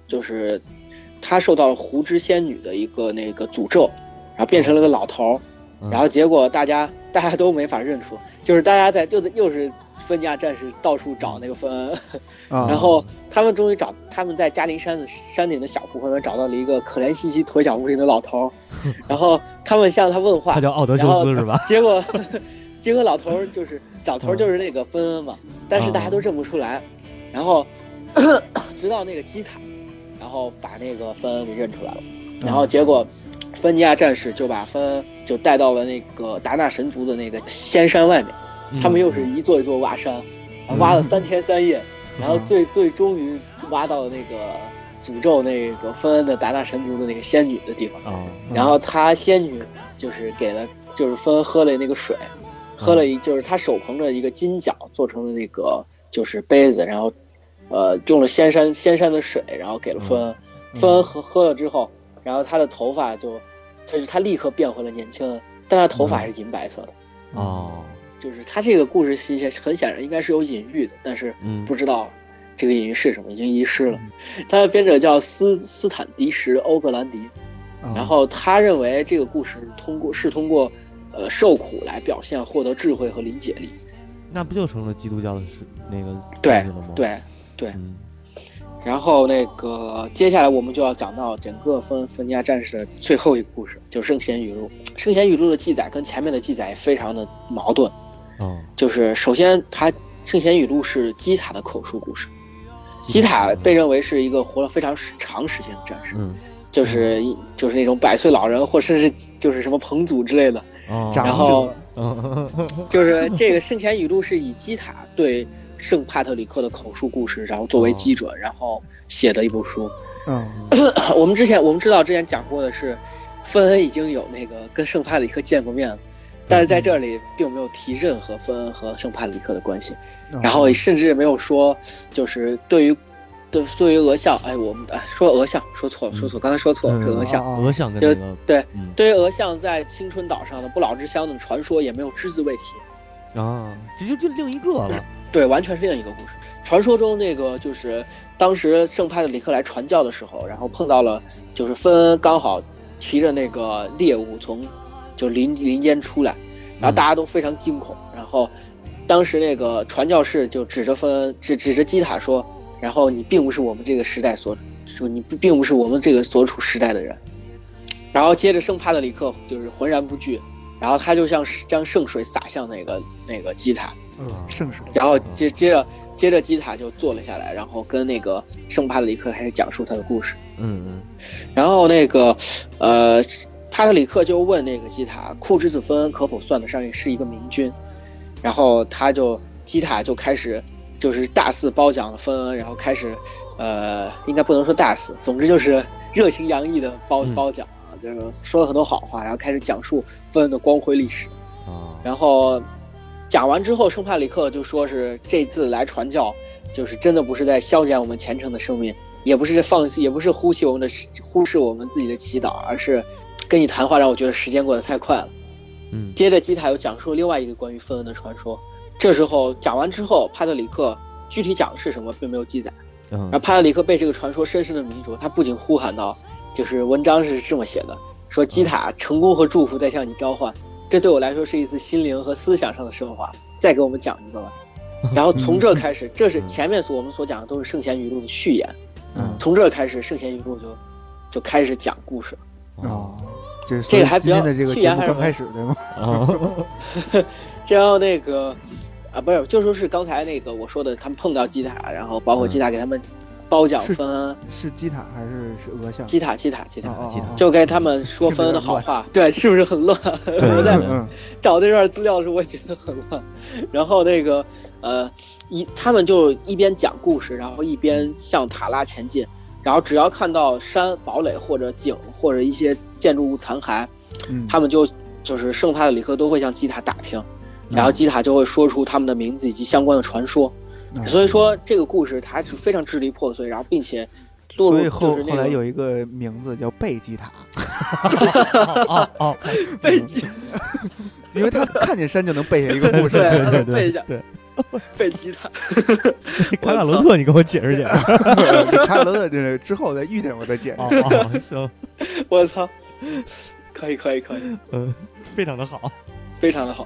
就是他受到了湖之仙女的一个那个诅咒，然后变成了个老头儿，嗯。然后结果大家大家都没法认出，就是大家在又又是芬尼亚战士到处找那个芬恩，啊 然后他们终于找他们在嘉陵山的山顶的小湖旁边找到了一个可怜兮兮、腿脚无灵的老头儿，然后他们向他问话他，叫奥德修斯是吧？结果，结果老头儿就是老头儿就是那个芬恩嘛，但是大家都认不出来。然后，直到那个基塔，然后把那个芬恩给认出来了。然后结果，芬尼亚战士就把芬恩就带到了那个达纳神族的那个仙山外面。他们又是一座一座挖山，嗯。挖了三天三夜，然后最最终于挖到了那个诅咒那个芬恩的达纳神族的那个仙女的地方。啊，然后他仙女就是给了，就是芬恩喝了那个水，喝了一就是他手捧着一个金角做成的那个就是杯子，然后呃用了仙山仙山的水，然后给了芬恩，芬恩喝喝了之后，然后他的头发就就是他立刻变回了年轻人，但他头发还是银白色的。哦，就是他这个故事其实很显然应该是有隐喻的，但是嗯不知道这个隐喻是什么，已经遗失了。他的编者叫斯斯坦迪什·欧格兰迪，啊然后他认为这个故事通过是通过呃受苦来表现获得智慧和理解力。那不就成了基督教的是那个对对对，嗯然后那个接下来我们就要讲到整个芬芬尼亚战士的最后一个故事，就是圣贤语录。圣贤语录的记载跟前面的记载也非常的矛盾。哦，就是首先他《圣贤语录》是基塔的口述故事，基塔。被认为是一个活了非常长时间的战士，嗯，就是就是那种百岁老人，或甚至就是什么彭祖之类的。哦，然后 嗯。就是这个《圣贤语录》是以基塔对圣帕特里克的口述故事，然后作为基准，然后写的一部书。嗯，我们之前我们知道之前讲过的是，芬恩已经有那个跟圣帕特里克见过面了，但是在这里并没有提任何芬恩和圣帕特里克的关系，嗯然后甚至也没有说就是对于对对于俄相，哎，我们哎说俄相说错了，说错，刚才说错了，是俄相。啊俄相跟就那个对嗯。对于俄相在青春岛上的不老之乡的传说也没有只字未提，啊，这就就另一个了，对，完全是另一个故事。传说中那个就是当时圣帕特里克来传教的时候，然后碰到了就是芬恩刚好骑着那个猎物从就林林间出来，然后大家都非常惊恐，然后当时那个传教士就指着分指指着基塔说，然后你并不是我们这个时代所说你并不是我们这个所处时代的人，然后接着圣帕特里克就是浑然不惧，然后他就像将圣水洒向那个那个基塔，嗯圣水，然后接接着接着基塔就坐了下来，然后跟那个圣帕特里克开始讲述他的故事。嗯嗯然后那个呃，帕特里克就问那个基塔，库之子芬恩可否算得上是一个明君？然后他就基塔就开始就是大肆褒奖了芬恩，然后开始呃，应该不能说大肆，总之就是热情洋溢的褒嗯褒奖啊，就是说了很多好话，然后开始讲述芬恩的光辉历史。啊，然后讲完之后，圣帕里克就说是这次来传教，就是真的不是在消减我们虔诚的生命，也不是放，也不是忽视我们的忽视我们自己的祈祷，而是跟你谈话让我觉得时间过得太快了。嗯接着基塔又讲述了另外一个关于芬恩的传说。这时候讲完之后，帕特里克具体讲的是什么并没有记载。然后嗯帕特里克被这个传说深深的迷住，他不仅呼喊道，就是文章是这么写的，说基塔成功和祝福在向你召唤，这对我来说是一次心灵和思想上的升华。再给我们讲一个吧。然后从这开始，这是前面所我们所讲的都是圣贤语录的序言，嗯从这开始圣贤语录就就开始讲故事。啊，这个还比较今天的这个还是节目刚开始对吗？啊 这样那个啊，不是，就说是刚才那个我说的，他们碰到基塔，然后包括基塔给他们包奖是芬恩，是基塔还是是俄相？基塔基塔基塔，哦哦基塔哦就给他们说分恩的好话，对，是不是很乱？我在嗯找这段资料的时候，我也觉得很乱。然后那个呃，一他们就一边讲故事，然后一边向塔拉前进。然后只要看到山、堡垒或者井或者一些建筑物残骸，嗯，他们就就是圣帕特里克都会向基塔打听，嗯然后基塔就会说出他们的名字以及相关的传说。嗯所以说这个故事它是非常支离破碎，然后并且落入所以后就是后来有一个名字叫贝吉塔，哦哦，贝吉 因为他看见山就能背下一个故事。对对对背一下对，背吉塔，卡卡罗特，你给我解释解释。卡卡罗特就是之后再遇见我再解释。哦哦，行，我操，可以可以可以，嗯，非常的好。非常的好。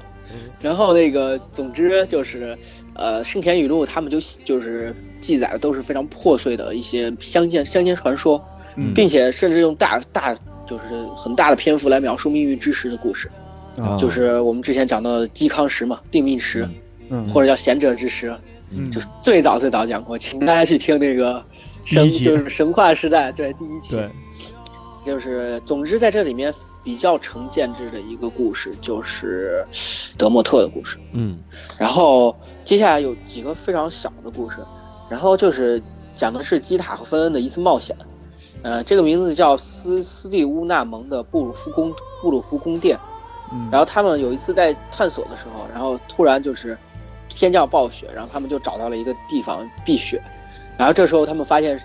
然后那个，总之就是，呃，圣田语录他们就就是记载的都是非常破碎的一些乡间乡间传说，嗯并且甚至用大大就是很大的篇幅来描述命运之石的故事，啊就是我们之前讲到的嵇康石嘛，定命石，嗯或者叫贤者之石，嗯。就是最早最早讲过，请大家去听那个神就是神话时代对第一期，对，就是总之在这里面比较成建制的一个故事就是德莫特的故事，嗯。然后接下来有几个非常小的故事，然后就是讲的是基塔和芬恩的一次冒险，呃，这个名字叫斯斯蒂乌纳蒙的布鲁夫宫布鲁夫宫殿，嗯，然后他们有一次在探索的时候，然后突然就是天降暴雪，然后他们就找到了一个地方避雪，然后这时候他们发现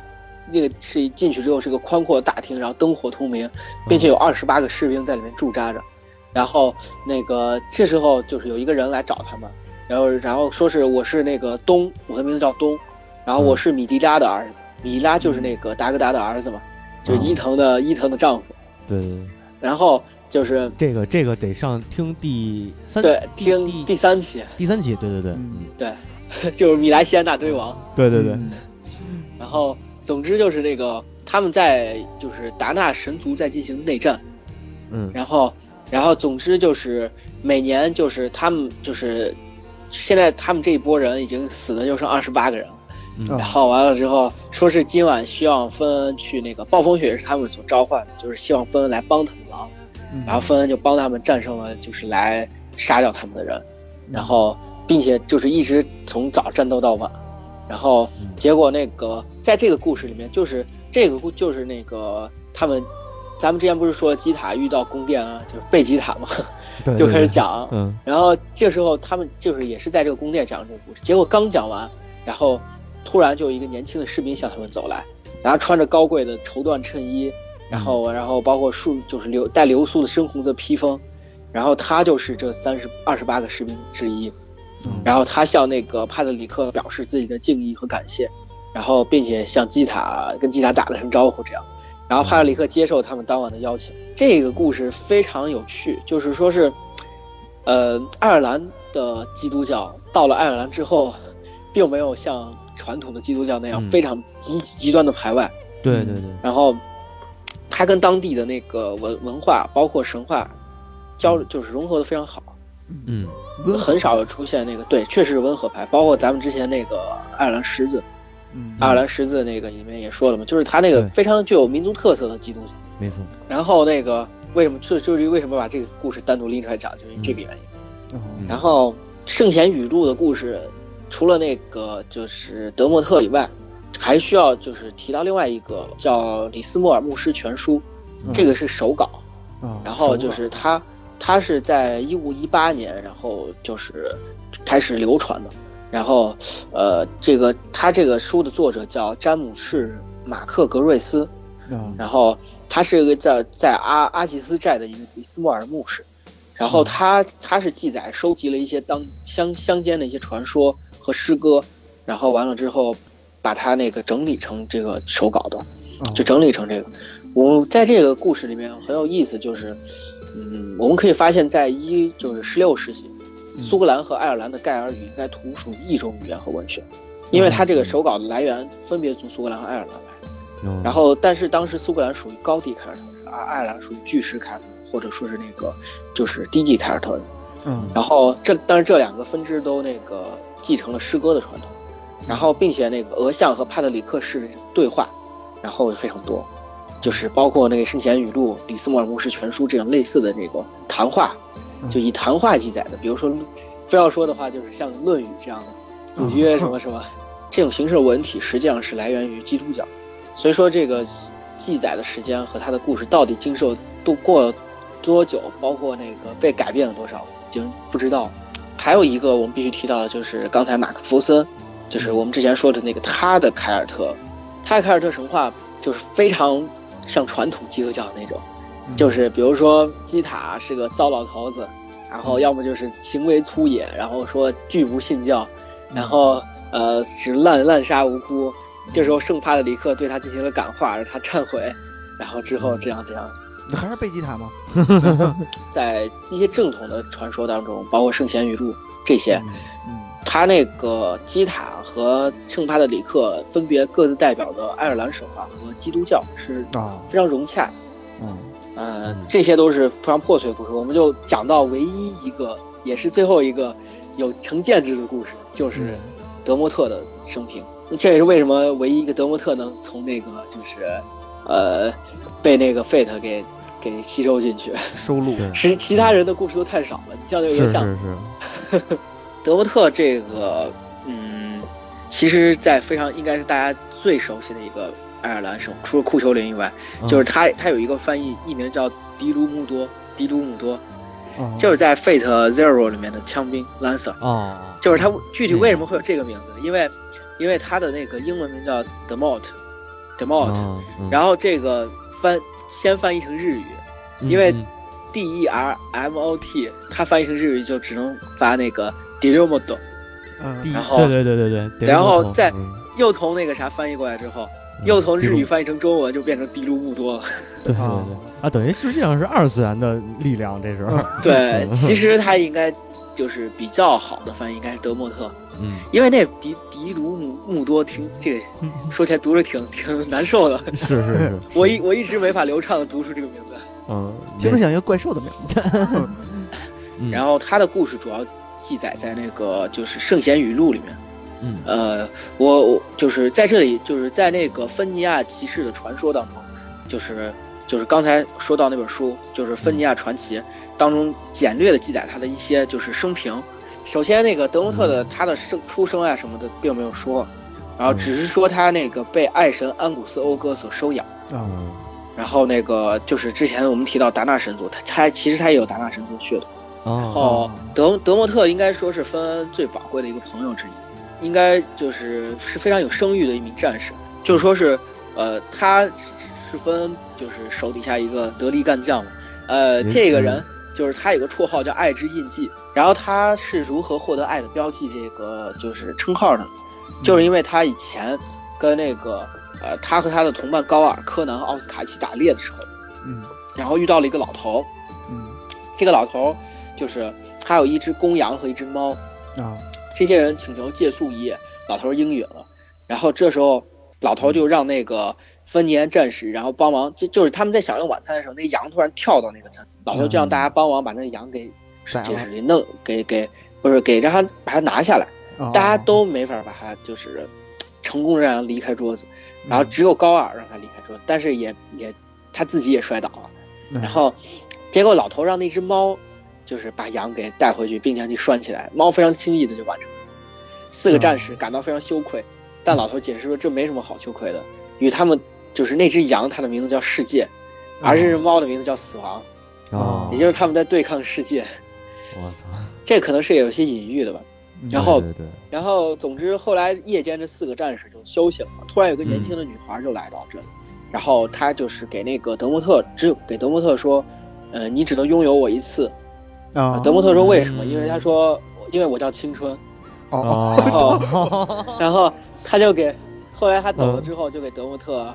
那个是进去之后是个宽阔的大厅，然后灯火通明，并且有二十八个士兵在里面驻扎着，然后那个这时候就是有一个人来找他们，然后然后说是我是那个东，我的名字叫东，然后我是米迪拉的儿子，米迪拉就是那个达格达的儿子嘛，就是伊藤的伊藤的丈夫，对，然后就是这个这个得上听第三对听第第三期。第三期，对对对，嗯对，就是米莱西安大堆王。对对对，嗯然后，总之就是那个他们在就是达纳神族在进行内战，嗯然后，然后总之就是每年就是他们就是现在他们这一波人已经死的就剩二十八个人了。然后完了之后，说是今晚希望芬恩去那个暴风雪是他们所召唤的，就是希望芬恩来帮他们忙。嗯。然后芬恩就帮他们战胜了，就是来杀掉他们的人，嗯。然后并且就是一直从早战斗到晚，然后嗯。结果那个在这个故事里面，就是这个故就是那个他们，咱们之前不是说基塔遇到宫殿啊，就是贝吉塔嘛，对就开始，讲，嗯。然后这时候他们就是也是在这个宫殿讲这个故事，结果刚讲完，然后突然就有一个年轻的士兵向他们走来，然后穿着高贵的绸缎衬衣，然后然后包括树就是流带流苏的深红色披风，然后他就是这三十二十八个士兵之一，嗯。然后他向那个帕特里克表示自己的敬意和感谢，然后并且向基塔跟基塔打了声招呼，这样，然后帕特里克接受他们当晚的邀请。这个故事非常有趣，就是说是，呃，爱尔兰的基督教到了爱尔兰之后，并没有像传统的基督教那样嗯。非常极极端的排外，对对对，然后它跟当地的那个文文化包括神话交就是融合的非常好。嗯。温很少有出现那个对，确实是温和派，包括咱们之前那个爱尔兰十字，嗯。爱尔兰十字那个里面也说了嘛，就是他那个非常具有民族特色的基督教。没错，然后那个为什么就就是为什么把这个故事单独拎出来讲，就是因为这个原因。然后圣贤语录的故事，除了那个就是德莫特以外，还需要就是提到另外一个叫李斯莫尔牧师全书，嗯这个是手稿。啊然后就是他，他是在一五一八年，然后就是开始流传的。然后，呃，这个他这个书的作者叫詹姆士·马克格瑞斯，啊然后他是一个在在阿阿吉斯寨的一个李斯莫尔牧师，然后他他是记载收集了一些当乡乡间的一些传说和诗歌，然后完了之后，把它那个整理成这个手稿的。哦就整理成这个。我在这个故事里面很有意思，就是，嗯，我们可以发现，在一就是十六世纪，嗯苏格兰和爱尔兰的盖尔语应该同属一种语言和文学，因为它这个手稿的来源分别从苏格兰和爱尔兰来。嗯然后，但是当时苏格兰属于高地凯尔特人，而爱尔兰属于巨石凯尔特人，或者说是那个就是低地凯尔特人。嗯然后这但是这两个分支都那个继承了诗歌的传统，然后并且那个俄相和帕特里克式对话，然后非常多，就是包括那个圣贤语录、里斯莫尔牧师全书这种类似的这个谈话，就以谈话记载的，比如说非要说的话，就是像《论语》这样的子曰什么什么这种形式的文体，实际上是来源于基督教，所以说这个记载的时间和他的故事到底经受度过了多久，包括那个被改变了多少，已经不知道。还有一个我们必须提到的就是刚才马克福森，就是我们之前说的那个他的凯尔特，他的凯尔特神话就是非常像传统基督教的那种，嗯就是比如说基塔是个糟老头子，然后要么就是行为粗野，然后说拒不信教，然后呃只滥滥杀无辜。这时候圣帕特里克对他进行了感化，让他忏悔，然后之后这样这样。那还是贝吉塔吗？在一些正统的传说当中，包括圣贤语录这些，嗯他那个基塔和圣帕特里克分别各自代表的爱尔兰神话和基督教是啊非常融洽。嗯呃嗯，这些都是非常破碎的故事。我们就讲到唯一一个，也是最后一个有成建制的故事，就是德莫特的生平。这也是为什么唯一一个德莫特能从那个就是，呃，被那个 Fate 给给吸收进去。收录对其其他人的故事都太少了。你像那个是像是是，德莫特这个，嗯，其实，在非常应该是大家最熟悉的一个爱尔兰省，除了库丘林以外，嗯。就是它它有一个翻译译名叫迪卢穆多，迪卢穆多，啊就是在 Fate Zero 里面的枪兵 Lancer，哦，就是它具体为什么会有这个名字？因为因为它的那个英文名叫 Demort，Demort，、嗯嗯。然后这个翻先翻译成日语嗯因为嗯。D E R M O T，它翻译成日语就只能发那个 d i r o m o d o 嗯第一然后对对对对对对，然后再嗯又从那个啥翻译过来之后，嗯又从日语翻译成中文，就变成迪卢布多了。对对对啊啊，等于实际上是二次元的力量，这时候对，嗯其实他应该就是比较好的翻译，应该是德莫特，嗯因为那迪迪卢姆穆多听这个 说起来读着挺挺难受的，是是是，我一我一直没法流畅的读出这个名字。嗯，听着像一个怪兽的名字。嗯然后他的故事主要记载在那个就是《圣贤语录》里面。嗯，呃，我我就是在这里，就是在那个芬尼亚骑士的传说当中，就是就是刚才说到那本书，就是《芬尼亚传奇》当中简略的记载他的一些就是生平。首先，那个德隆特的他的生出生啊什么的并没有说，然后只是说他那个被爱神安古斯欧哥所收养。嗯，然后那个就是之前我们提到达纳神族，他他其实他也有达纳神族的血统。然哦，后德德莫特应该说是芬恩最宝贵的一个朋友之一，应该就是是非常有声誉的一名战士，就是说是，呃，他是芬恩就是手底下一个得力干将嘛，呃，嗯这个人就是他有个绰号叫爱之印记，然后他是如何获得爱的标记这个就是称号的呢？就是因为他以前跟那个呃，他和他的同伴高尔、柯南和奥斯卡一起打猎的时候，嗯。然后遇到了一个老头，嗯。这个老头就是还有一只公羊和一只猫，啊。这些人请求借宿一夜，老头应允了。然后这时候老头就让那个芬尼安战士，然后帮忙，就就是他们在享用晚餐的时候，那羊突然跳到那个餐，老头就让大家帮忙把那个羊给就是给弄给给不是给让他把它拿下来，啊，大家都没法把它就是成功地让他离开桌子，然后只有高尔让他离开桌子，但是也也他自己也摔倒了。嗯。然后，结果老头让那只猫，就是把羊给带回去，并将其拴起来。猫非常轻易的就完成了。四个战士感到非常羞愧，但老头解释说这没什么好羞愧的，与他们就是那只羊，它的名字叫世界，而这只猫的名字叫死亡，哦，也就是他们在对抗世界。我操，这可能是有些隐喻的吧。然后对对对，然后，总之后来夜间这四个战士就休息了，突然有个年轻的女孩就来到这里，然后她就是给那个德莫特，只有给德莫特说，呃，你只能拥有我一次。啊，德莫特说为什么？嗯因为他说，因为我叫青春。哦哦，然后他就给，后来他走了之后，就给德莫特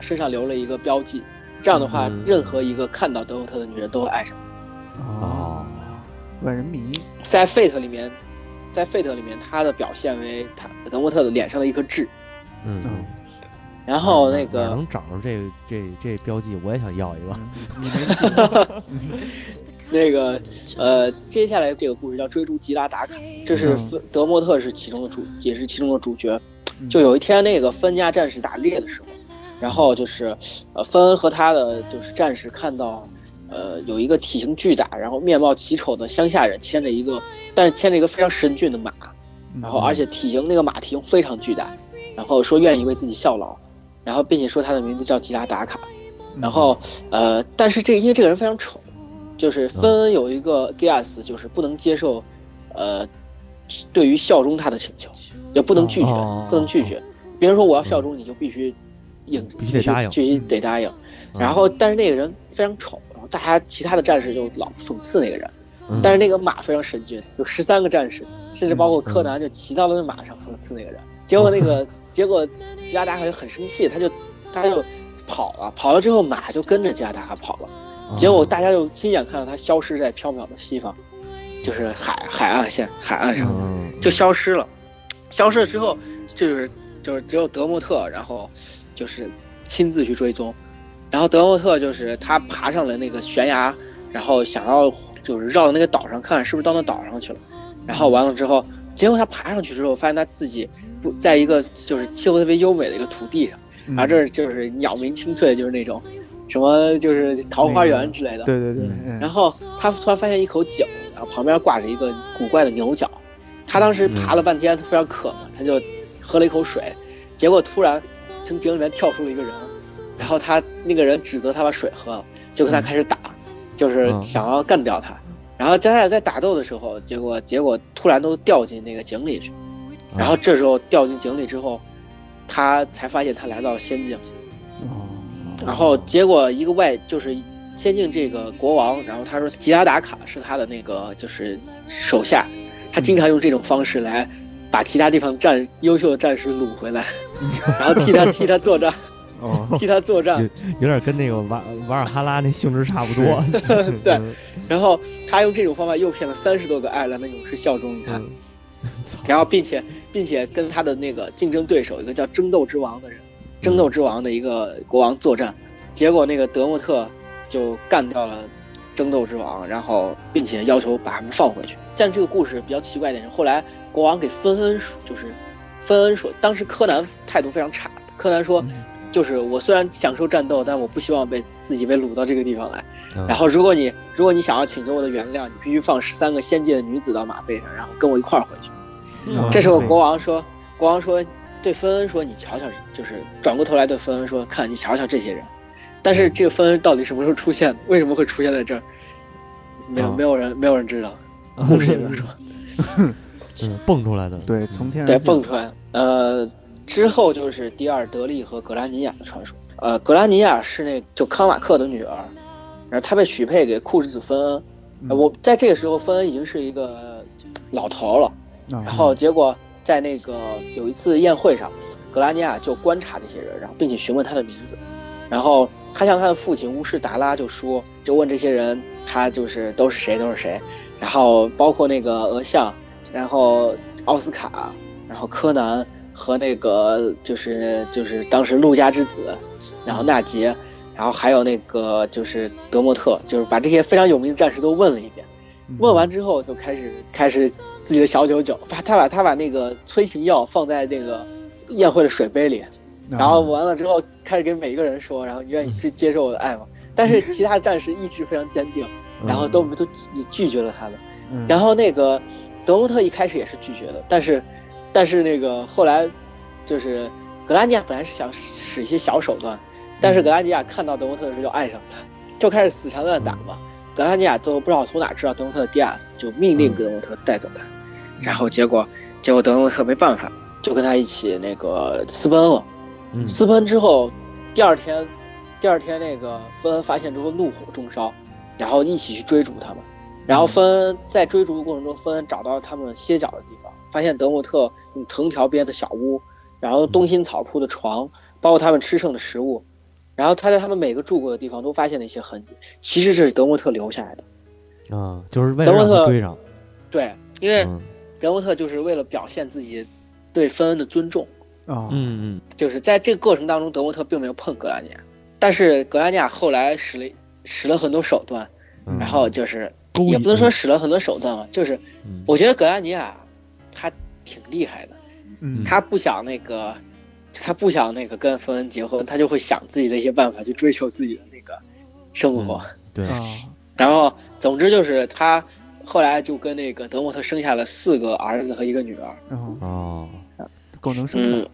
身上留了一个标记。这样的话，嗯任何一个看到德莫特的女人都会爱上。哦，哦，万人迷在 Fate 里面，在 Fate 里面，他的表现为他德莫特的脸上的一颗痣。嗯嗯。然后那个能找着这这这标记？我也想要一个。那个呃，接下来这个故事叫追逐吉拉达卡，这是德莫特是其中的主，也是其中的主角。嗯。就有一天，那个芬家战士打猎的时候，然后就是，呃，芬恩和他的就是战士看到，呃，有一个体型巨大，然后面貌奇丑的乡下人牵着一个，但是牵着一个非常神俊的马，然后而且体型那个马体型非常巨大，然后说愿意为自己效劳，然后并且说他的名字叫吉拉达卡，然后呃，但是这个因为这个人非常丑，就是芬恩有一个 Gas 就是不能接受，呃，对于效忠他的请求，也不能拒绝，哦不能拒绝。别人说我要效忠你，就必须应，必须得答应必须得答应。然后，但是那个人非常丑，然后大家其他的战士就老讽刺那个人。嗯，但是那个马非常神俊，有十三个战士，甚至包括柯南就骑到了那马上讽刺那个人。结果那个结果吉拉达卡就很生气，他就他就跑了，跑了之后马就跟着吉拉达卡跑了。哦结果大家就亲眼看到他消失在缥缈的西方，就是海海岸线海岸上嗯就消失了。消失了之后，就是就是只有德莫特，然后就是亲自去追踪。然后德莫特就是他爬上了那个悬崖，然后想要就是绕到那个岛上看是不是到那岛上去了。然后完了之后，结果他爬上去之后，发现他自己不在一个就是气候特别优美的一个土地上，嗯然后这儿就是鸟鸣清脆，就是那种什么就是桃花源之类的。对对对，然后他突然发现一口井，然后旁边挂着一个古怪的牛角。他当时爬了半天，他非常渴嘛，他就喝了一口水，结果突然从井里面跳出了一个人，然后他那个人指责他把水喝了，就跟他开始打，就是想要干掉他。然后他俩在打斗的时候，结果结果突然都掉进那个井里去，然后这时候掉进井里之后，他才发现他来到了仙境。哦然后结果一个外就是仙境这个国王，然后他说吉拉达卡是他的那个就是手下，他经常用这种方式来把其他地方战优秀的战士掳回来，然后替他替他作战，哦替他作战。有点跟那个瓦瓦尔哈拉那性质差不多。对然后他用这种方法诱骗了三十多个爱尔兰的勇士效忠于他，嗯，然后并且并且跟他的那个竞争对手一个叫争斗之王的人，争斗之王的一个国王作战，结果那个德莫特就干掉了争斗之王，然后并且要求把他们放回去。但这个故事比较奇怪一点是，后来国王给芬恩说，就是芬恩说，当时柯南态度非常差。柯南说，就是我虽然享受战斗，但我不希望被自己被掳到这个地方来。然后如果你如果你想要请求我的原谅，你必须放十三个仙界的女子到马背上，然后跟我一块儿回去。这时候国王说，国王说对芬恩说，你瞧瞧，就是转过头来对芬恩说，看你瞧瞧这些人。但是这个芬恩到底什么时候出现？为什么会出现在这儿？没有没有人没有人知道，故事也没有说。嗯，蹦出来的。对，从天对蹦出来。呃，之后就是第二德利和格拉尼亚的传说。呃，格拉尼亚是那就康瓦克的女儿，然后她被许配给库什子芬恩。我在这个时候，芬恩已经是一个老头了。然后结果在那个有一次宴会上，格拉尼亚就观察这些人，然后并且询问他的名字。然后他向他的父亲乌士达拉就说，就问这些人，他就是都是谁，都是谁。然后包括那个俄相，然后奥斯卡，然后柯南和那个就是就是当时陆家之子，然后纳杰，然后还有那个就是德莫特，就是把这些非常有名的战士都问了一遍。问完之后就开始开始自己的小九九，把他把他把那个催情药放在那个宴会的水杯里。然后完了之后，开始给每一个人说，然后你愿意去接受我的爱吗？但是其他战士意志非常坚定，然后都都也拒绝了他们。然后那个德蒙特一开始也是拒绝的，但是但是那个后来就是格拉尼亚本来是想使一些小手段，但是格拉尼亚看到德蒙特的时候就爱上他，就开始死缠烂打嘛。格拉尼亚都不知道从哪知道德蒙特的迪亚斯，就命令德蒙特带走他。然后结果结果德蒙特没办法，就跟他一起那个私奔了。嗯私奔之后，第二天，第二天那个芬恩发现之后怒火中烧，然后一起去追逐他们。然后芬恩在追逐的过程中，芬恩找到了他们歇脚的地方，发现德莫特用藤条编的小屋，然后冬青草铺的床，包括他们吃剩的食物。然后他在他们每个住过的地方都发现了一些痕迹，其实这是德莫特留下来的。啊，就是为了让他追上。对，因为德沃特就是为了表现自己对芬恩的尊重。啊，嗯嗯，就是在这个过程当中，德沃特并没有碰格拉尼亚，但是格拉尼亚后来使了使了很多手段，然后就是也不能说使了很多手段吧，就是我觉得格拉尼亚他挺厉害的，嗯，他不想那个，他不想那个跟芬恩结婚，他就会想自己的一些办法去追求自己的那个生活，对，然后总之就是他后来就跟那个德莫特生下了四个儿子和一个女儿，哦。够能生的，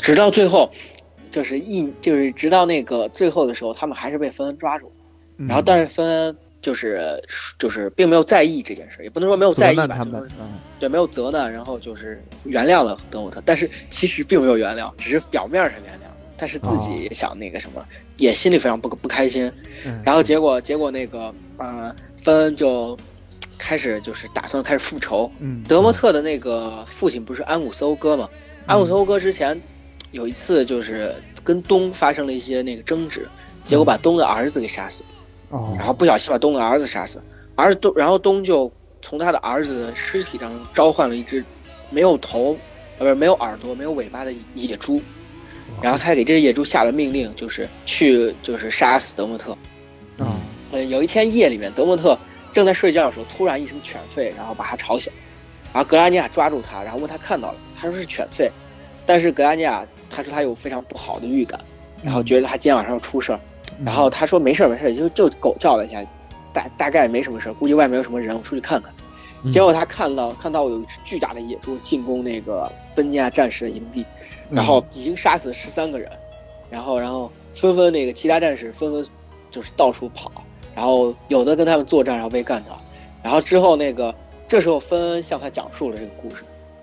直到最后，就是一就是直到那个最后的时候，他们还是被芬恩抓住，然后但是芬恩就是就是并没有在意这件事，也不能说没有在意吧，他们。对没有责难，然后就是原谅了德沃特，但是其实并没有原谅，只是表面上原谅，但是自己也想那个什么，也心里非常不不开心，然后结果结果那个呃芬恩就。开始就是打算开始复仇。嗯，德莫特的那个父亲不是安古斯欧哥吗？安古斯欧哥之前有一次就是跟东发生了一些那个争执，结果把东的儿子给杀死。哦，然后不小心把东的儿子杀死，儿子东，然后东就从他的儿子的尸体当中召唤了一只没有头，呃，不是没有耳朵、没有尾巴的野猪，然后他给这只野猪下了命令，就是去就是杀死德莫特。啊，呃，有一天夜里面，德莫特。正在睡觉的时候，突然一声犬吠，然后把他吵醒。然后格拉尼亚抓住他，然后问他看到了，他说是犬吠。但是格拉尼亚他说他有非常不好的预感，然后觉得他今天晚上要出事儿。然后他说没事儿没事儿，就就狗叫了一下，大大概没什么事儿，估计外面有什么人，我出去看看。结果他看到看到有一只巨大的野猪进攻那个芬尼亚战士的营地，然后已经杀死十三个人，然后然后纷纷那个其他战士纷纷就是到处跑。然后有的跟他们作战，然后被干掉。然后之后那个，这时候芬恩向他讲述了这个故事，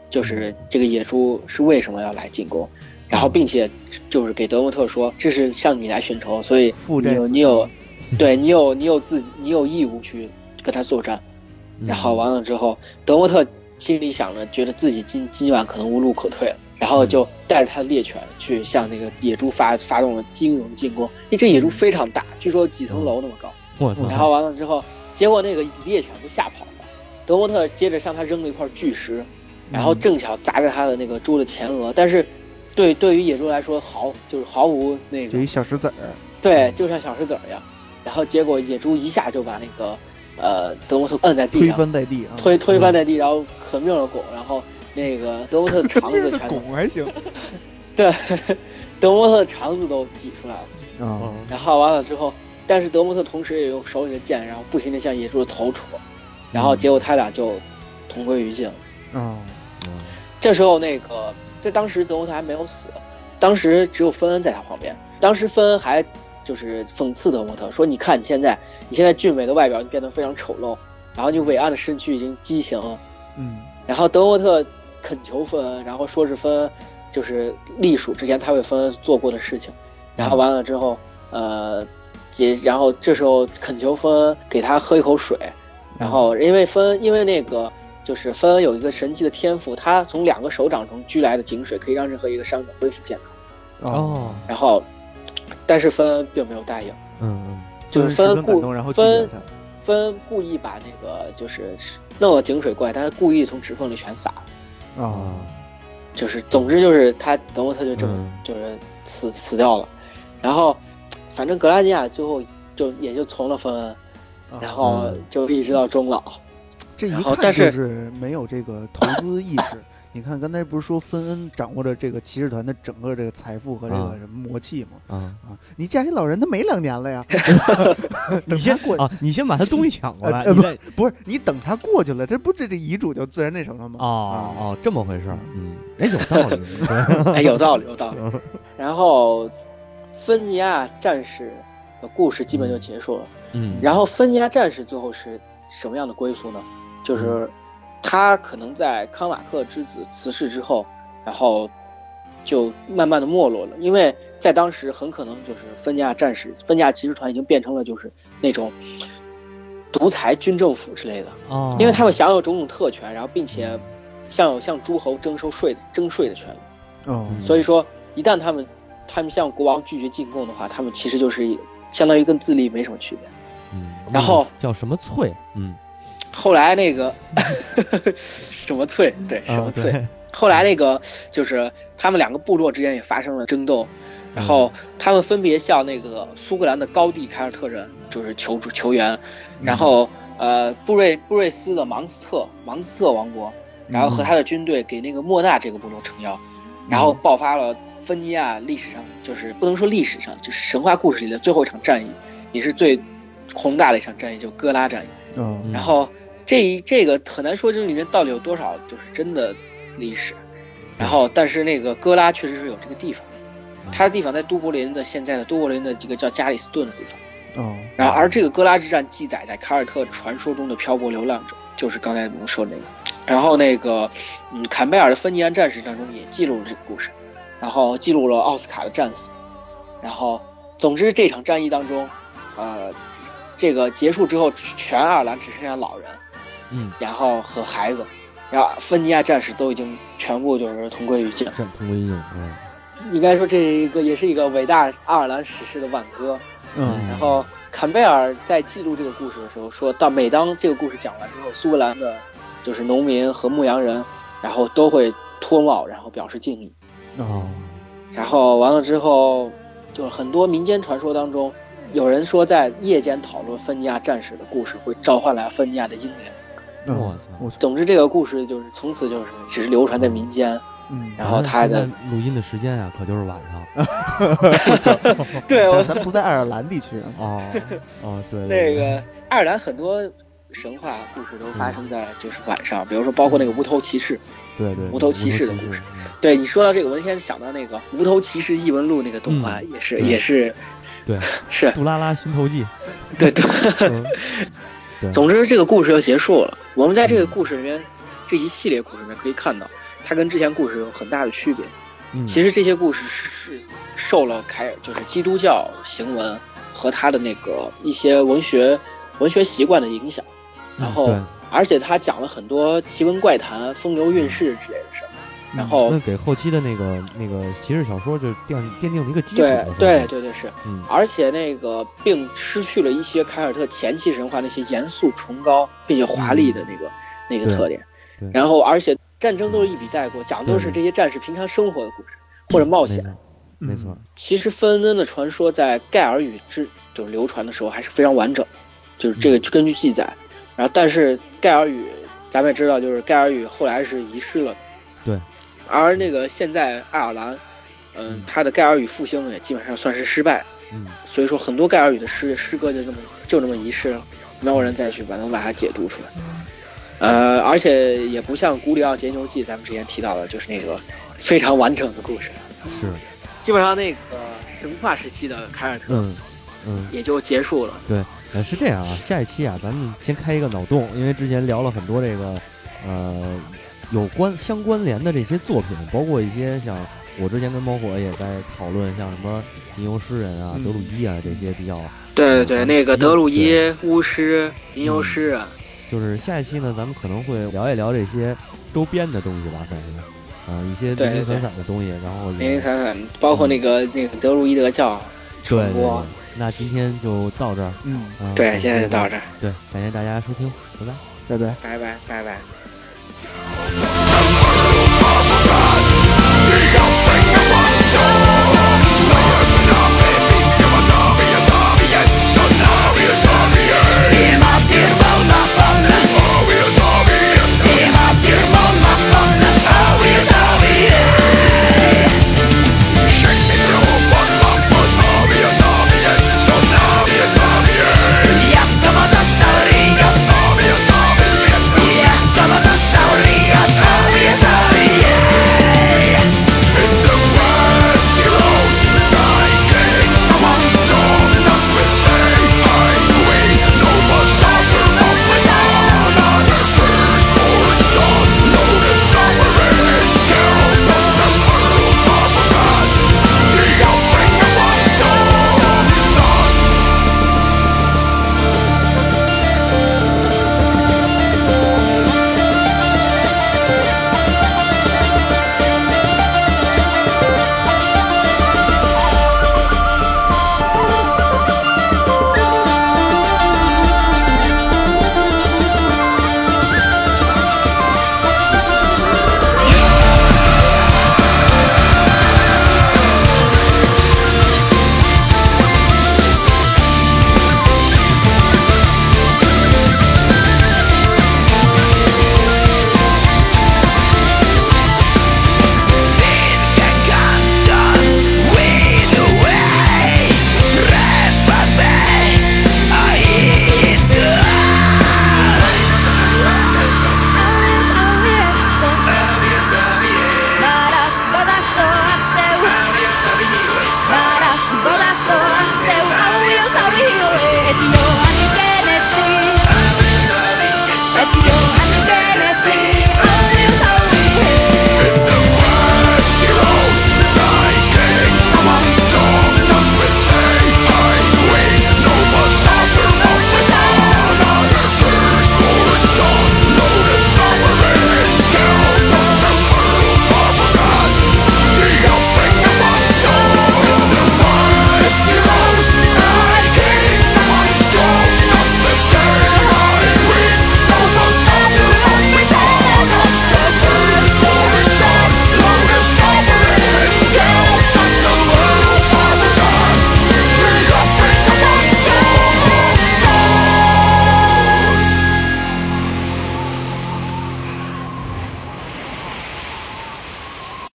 就是这个野猪是为什么要来进攻，然后并且就是给德莫特说，这是向你来寻仇，所以你有你有，对你有 你有自己你有义务去跟他作战。然后完了之后，德莫特心里想着，觉得自己今今晚可能无路可退了，然后就带着他的猎犬去向那个野猪发发动了惊人的进攻。因为这野猪非常大，据说几层楼那么高。然后完了之后，结果那个猎犬就吓跑了。德莫特接着向他扔了一块巨石，然后正巧砸在他的那个猪的前额。但是，对对于野猪来说，毫就是毫无那个，就一小石子儿。对，就像小石子儿一样。然后结果野猪一下就把那个呃德莫特摁在地推上，翻在地啊，推推翻在地，然后狠命了拱，然后那个德莫特的肠子全拱还行对，德莫特的肠子都挤出来了。啊，然后完了之后，但是德莫特同时也用手里的剑，然后不停的向野猪的头戳，然后结果他俩就同归于尽了。嗯，这时候那个在当时德莫特还没有死，当时只有芬恩在他旁边。当时芬恩还就是讽刺德莫特说：“你看你现在，你现在俊美的外表变得非常丑陋，然后你伟岸的身躯已经畸形了。”嗯然后德莫特恳求芬恩，然后说是芬恩就是隶属之前他为芬恩做过的事情，然后完了之后，呃，也然后这时候恳求芬恩给他喝一口水，然后因为芬恩因为那个就是芬恩有一个神奇的天赋，他从两个手掌中拘来的井水可以让任何一个伤者恢复健康，哦，然后但是芬恩并没有答应，嗯嗯就是十芬恩故分感动，然后拒芬绝他，芬恩故意把那个就是弄了井水过来，但是故意从指缝里全洒了。啊，就是，总之就是他德莫特就这么、嗯。就是死死掉了，然后反正格拉尼亚最后就也就从了芬恩，啊然后嗯就一直到终老。这一看就是是没有这个投资意识。你看刚才不是说芬恩掌握着这个骑士团的整个这个财富和这啊个什么魔气吗？啊，啊，你嫁给老人，他没两年了呀。你先过啊，你先把他东西抢过来，呃你再不是你等他过去了，这不这这遗嘱就自然那什么了吗？哦啊哦，这么回事儿，嗯，哎，有道理，对 哎，有道理，有道理。然后芬尼亚战士的故事基本就结束了。嗯，然后芬尼亚战士最后是什么样的归宿呢？就是他可能在康瓦克之子辞世之后，然后就慢慢的没落了，因为在当时很可能就是芬尼亚战士、芬尼亚骑士团已经变成了就是那种独裁军政府之类的，哦，因为他们享有种种特权，然后并且享有向诸侯征收税征税的权利，哦，所以说一旦他们他们向国王拒绝进贡的话，他们其实就是相当于跟自立没什么区别。嗯，然后叫什么翠，嗯，后来那个 什么翠，对什么啊，翠，对，后来那个就是他们两个部落之间也发生了争斗，然后他们分别向那个苏格兰的高地凯尔特人就是求助求援，然后呃布瑞布瑞斯的芒斯特芒斯特王国，然后和他的军队给那个莫纳这个部落撑腰，然后爆发了芬尼亚历史上就是不能说历史上就是神话故事里的最后一场战役，也是最宏大的一场战役，就哥拉战役。嗯。嗯然后这一这个很难说这里面到底有多少就是真的历史，然后但是那个哥拉确实是有这个地方，它的地方在都柏林的现在的都柏林的这个叫加里斯顿的地方，哦。然后而这个哥拉之战记载在凯尔特传说中的漂泊流浪者，就是刚才我们说的那个，然后那个嗯坎贝尔的芬尼安战士当中也记录了这个故事，然后记录了奥斯卡的战死，然后总之这场战役当中，呃。这个结束之后，全爱尔兰只剩下老人，嗯，然后和孩子，然后芬尼亚战士都已经全部就是同归于尽。战同归于尽，嗯应该说这是一个也是一个伟大爱尔兰史诗的挽歌。嗯然后坎贝尔在记录这个故事的时候说到，每当这个故事讲完之后，苏格兰的就是农民和牧羊人，然后都会脱帽，然后表示敬意。哦。然后完了之后，就是很多民间传说当中，有人说在夜间讨论芬尼亚战士的故事，会召唤来芬尼亚的英灵。嗯我操。总之，这个故事就是从此就是只是流传在民间。嗯，然后他的录音的时间啊，可就是晚上。对，我咱咱不在爱尔兰地区啊，哦哦，对，那个爱尔兰很多神话故事都发生在就是晚上，比如说包括那个无头骑士。对对无头骑士的故事。嗯对你说到这个，我那天想到那个《无头骑士异闻录》那个动画，也是嗯也是对，是，杜拉拉寻头记，对对。总之，这个故事就结束了。我们在这个故事里面，这一系列故事里面可以看到，它跟之前故事有很大的区别。嗯，其实这些故事是是受了凯尔就是基督教行文和他的那个一些文学文学习惯的影响，然后嗯而且他讲了很多奇闻怪谈、风流韵事之类的事儿。然后给后期的那个那个骑士小说就奠奠定了一个基础对。对对对是，嗯而且那个并失去了一些凯尔特前期神话那些严肃崇高并且华丽的那个、那个特点。然后而且战争都是一笔带过，讲的都是这些战士平常生活的故事或者冒险。没错没错，其实芬恩的传说在盖尔语之就是流传的时候还是非常完整，就是这个根据记载。然后，但是盖尔语，咱们也知道，就是盖尔语后来是遗失了。对。而那个现在爱尔兰，嗯，它的盖尔语复兴也基本上算是失败。嗯。所以说，很多盖尔语的诗诗歌就这么就这么遗失了，没有人再去把能把它解读出来。呃，而且也不像《古里奥节牛记》，咱们之前提到的，就是那个非常完整的故事。是。基本上那个神话时期的凯尔特，嗯嗯，也就结束了。对，呃，是这样啊。下一期啊，咱们先开一个脑洞，因为之前聊了很多这个，呃，有关相关联的这些作品，包括一些像我之前跟猫火也在讨论，像什么吟游诗人啊、德鲁伊啊这些比较。对对对，那个德鲁伊、巫师、吟游诗人。就是下一期呢，咱们可能会聊一聊这些周边的东西吧，算是。啊，一些零零散散的东西，然后零零散散，包括那个那个德鲁伊德教传播。那今天就到这儿，嗯，对，现在就到这儿。对，感谢大家收听，拜拜，拜拜，拜拜，拜拜。The world of